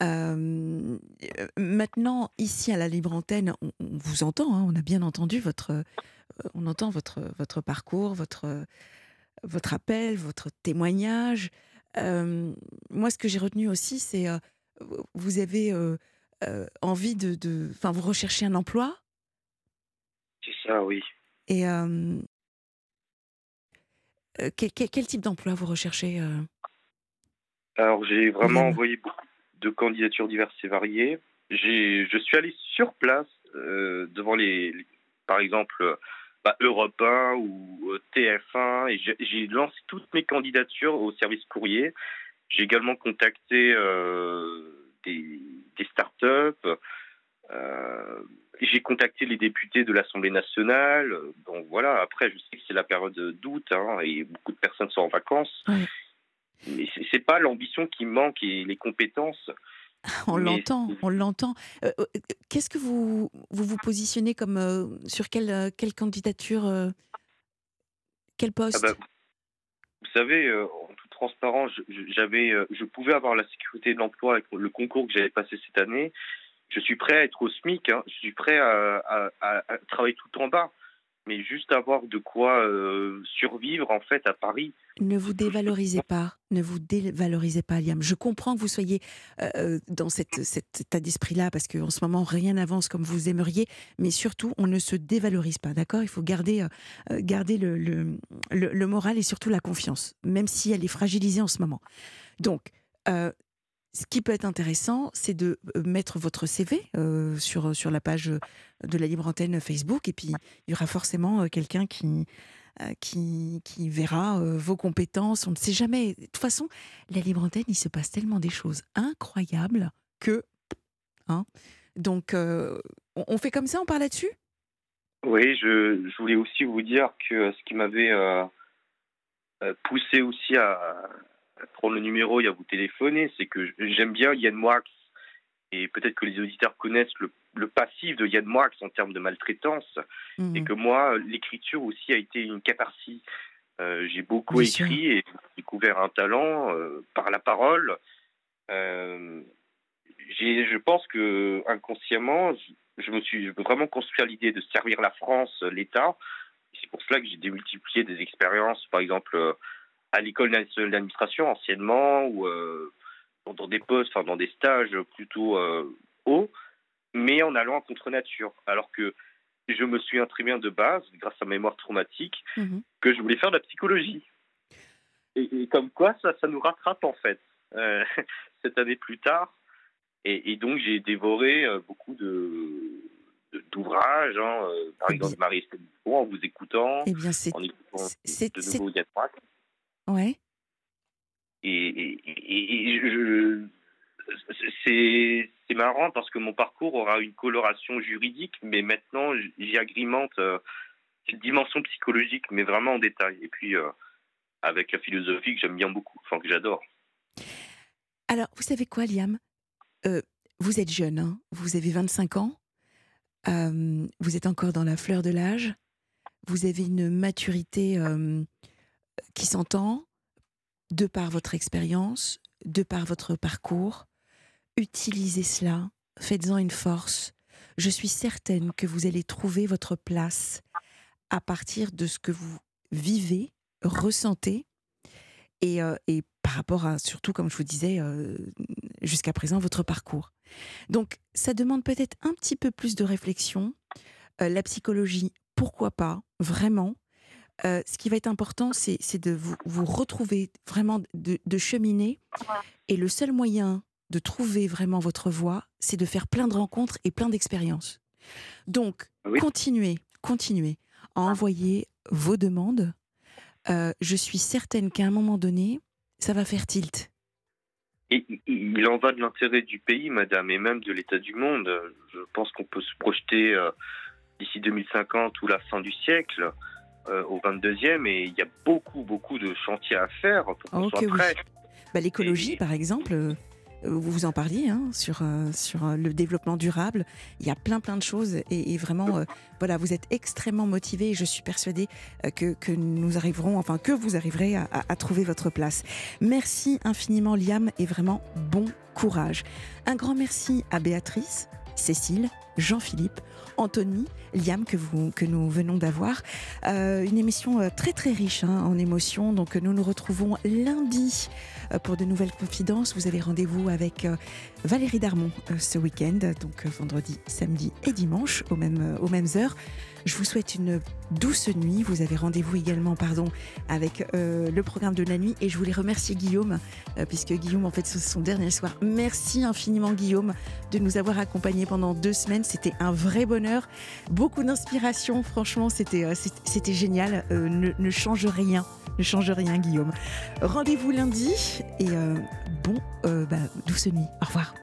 Euh, maintenant, ici à la Libre Antenne, on, vous entend, hein, on a bien entendu votre, euh, on entend votre, votre parcours, votre, votre appel, votre témoignage. Euh, moi, ce que j'ai retenu aussi, c'est vous avez envie de, enfin, vous recherchez un emploi? C'est ça, oui. Et quel, quel, type d'emploi vous recherchez Alors, j'ai vraiment envoyé beaucoup de candidatures diverses et variées. Je suis allé sur place euh, devant les, par exemple, bah, Europe 1 ou euh, TF1 et j'ai lancé toutes mes candidatures au service courrier. J'ai également contacté euh, des, startups. j'ai contacté les députés de l'Assemblée nationale. Donc voilà, après, je sais que c'est la période d'août hein, et beaucoup de personnes sont en vacances. Ouais. Mais c'est- pas l'ambition qui manque et les compétences. <laughs> On Mais- l'entend, on l'entend. Euh, euh, Qu'est-ce que vous vous, vous positionnez comme euh, sur quelle, euh, quelle candidature, euh, quel Ah poste? bah, vous savez, euh, en toute transparence, j'avais, euh, je pouvais avoir la sécurité de l'emploi avec le concours que j'avais passé cette année. Je suis prêt à être au SMIC. hein. Je suis prêt à, à- à- à travailler tout en bas, mais juste avoir de quoi euh, survivre en fait à Paris. Ne vous dévalorisez pas, ne vous dévalorisez pas, Liam. Je comprends que vous soyez euh, euh, dans cet état d'esprit-là, parce qu'en ce moment, rien n'avance comme vous aimeriez, mais surtout, on ne se dévalorise pas, d'accord? Il faut garder, garder le, le, moral et surtout la confiance, même si elle est fragilisée en ce moment. Donc, ce qui peut être intéressant, c'est de euh, mettre votre CV euh, sur, sur la page de la Libre Antenne Facebook, et puis il y aura forcément euh, quelqu'un qui, euh, qui, qui verra euh, vos compétences. On ne sait jamais. De toute façon, la libre antenne, il se passe tellement des choses incroyables que. Hein, donc, euh, on, fait comme ça, on parle là-dessus? Oui, je, je voulais aussi vous dire que ce qui m'avait euh, euh, poussé aussi à prendre le numéro et à vous téléphoner, c'est que j'aime bien Yann Moix et peut-être que les auditeurs connaissent le, le passif de Yann Moix en termes de maltraitance Mhm. et que moi, l'écriture aussi a été une catharsis. Euh, j'ai beaucoup Bien sûr. écrit et découvert un talent euh, par la parole. Euh, je pense que inconsciemment, je, je me suis vraiment construit à l'idée de servir la France, l'État. C'est pour cela que j'ai démultiplié des expériences, par exemple à l'école nationale d'administration anciennement, ou euh, dans- des postes, enfin dans des stages plutôt euh, hauts, mais en allant contre nature. Alors que je me souviens très bien de base, grâce à ma mémoire traumatique, Mhm. que je voulais faire de la psychologie. Et, et comme quoi, ça, ça nous rattrape en fait. Euh, <laughs> cette année plus tard. Et, et donc, j'ai dévoré beaucoup de d'ouvrages, hein, euh, par Eh exemple Marie-Estelle en vous écoutant, Eh bien, c'est. en écoutant de nouveau Moix. Ouais. Et, et- et- et je, c'est c'est marrant parce que mon parcours aura une coloration juridique, mais maintenant j'y agrémente euh, cette dimension psychologique, mais vraiment en détail. Et puis euh, avec la philosophie que j'aime bien beaucoup, enfin que j'adore. Alors, vous savez quoi, Liam? Euh, Vous êtes jeune, hein vous avez 25 ans, euh, vous êtes encore dans la fleur de l'âge, vous avez une maturité qui s'entend de par votre expérience, de par votre parcours. Utilisez cela, faites-en une force. Je suis certaine que vous allez trouver votre place à partir de ce que vous vivez, ressentez et, euh, et par rapport à, surtout, comme je vous disais, euh, jusqu'à présent, votre parcours. Donc, ça demande peut-être un petit peu plus de réflexion. Euh, la psychologie, pourquoi pas, vraiment. Euh, ce qui va être important, c'est de vous, vous retrouver, vraiment de, de cheminer. Et le seul moyen de trouver vraiment votre voie, c'est de faire plein de rencontres et plein d'expériences. Donc, Oui. continuez, continuez à envoyer vos demandes. Euh, je suis certaine qu'à un moment donné, ça va faire tilt. Et il- il en va de l'intérêt du pays, madame, et même de l'état du monde. Je pense qu'on peut se projeter euh, d'ici 2050 ou la fin du siècle euh, au 22e, et il y a beaucoup, beaucoup de chantiers à faire pour qu'on soit oui. Bah, L'écologie, Et- par exemple, euh, vous vous en parliez hein, sur, euh, sur euh, le développement durable. Il y a plein, plein de choses. Et, et vraiment, voilà, vous êtes extrêmement motivé. Et je suis persuadée que, que nous arriverons, enfin, que vous arriverez à, à- à trouver votre place. Merci infiniment, Liam, et vraiment bon courage. Un grand merci à Béatrice, Cécile, Jean-Philippe, Anthony, Liam, que, vous, que nous venons d'avoir. Euh, une émission euh, très, très riche hein, en émotions. Donc, nous nous retrouvons lundi euh, pour de nouvelles confidences. Vous avez rendez-vous avec euh, Valérie Darmon euh, ce week-end, donc euh, vendredi, samedi et dimanche euh, aux mêmes heures. Je vous souhaite une douce nuit. Vous avez rendez-vous également, pardon, avec euh, le programme de la nuit. Et je voulais remercier Guillaume, euh, puisque Guillaume, en fait, c'est son dernier soir. Merci infiniment, Guillaume, de nous avoir accompagnés pendant deux semaines. C'était un vrai bonheur. Beaucoup d'inspiration. Franchement, c'était euh, c'était génial. Ne, ne change rien. Ne change rien, Guillaume. Rendez-vous lundi et bon, bah, douce nuit. Au revoir.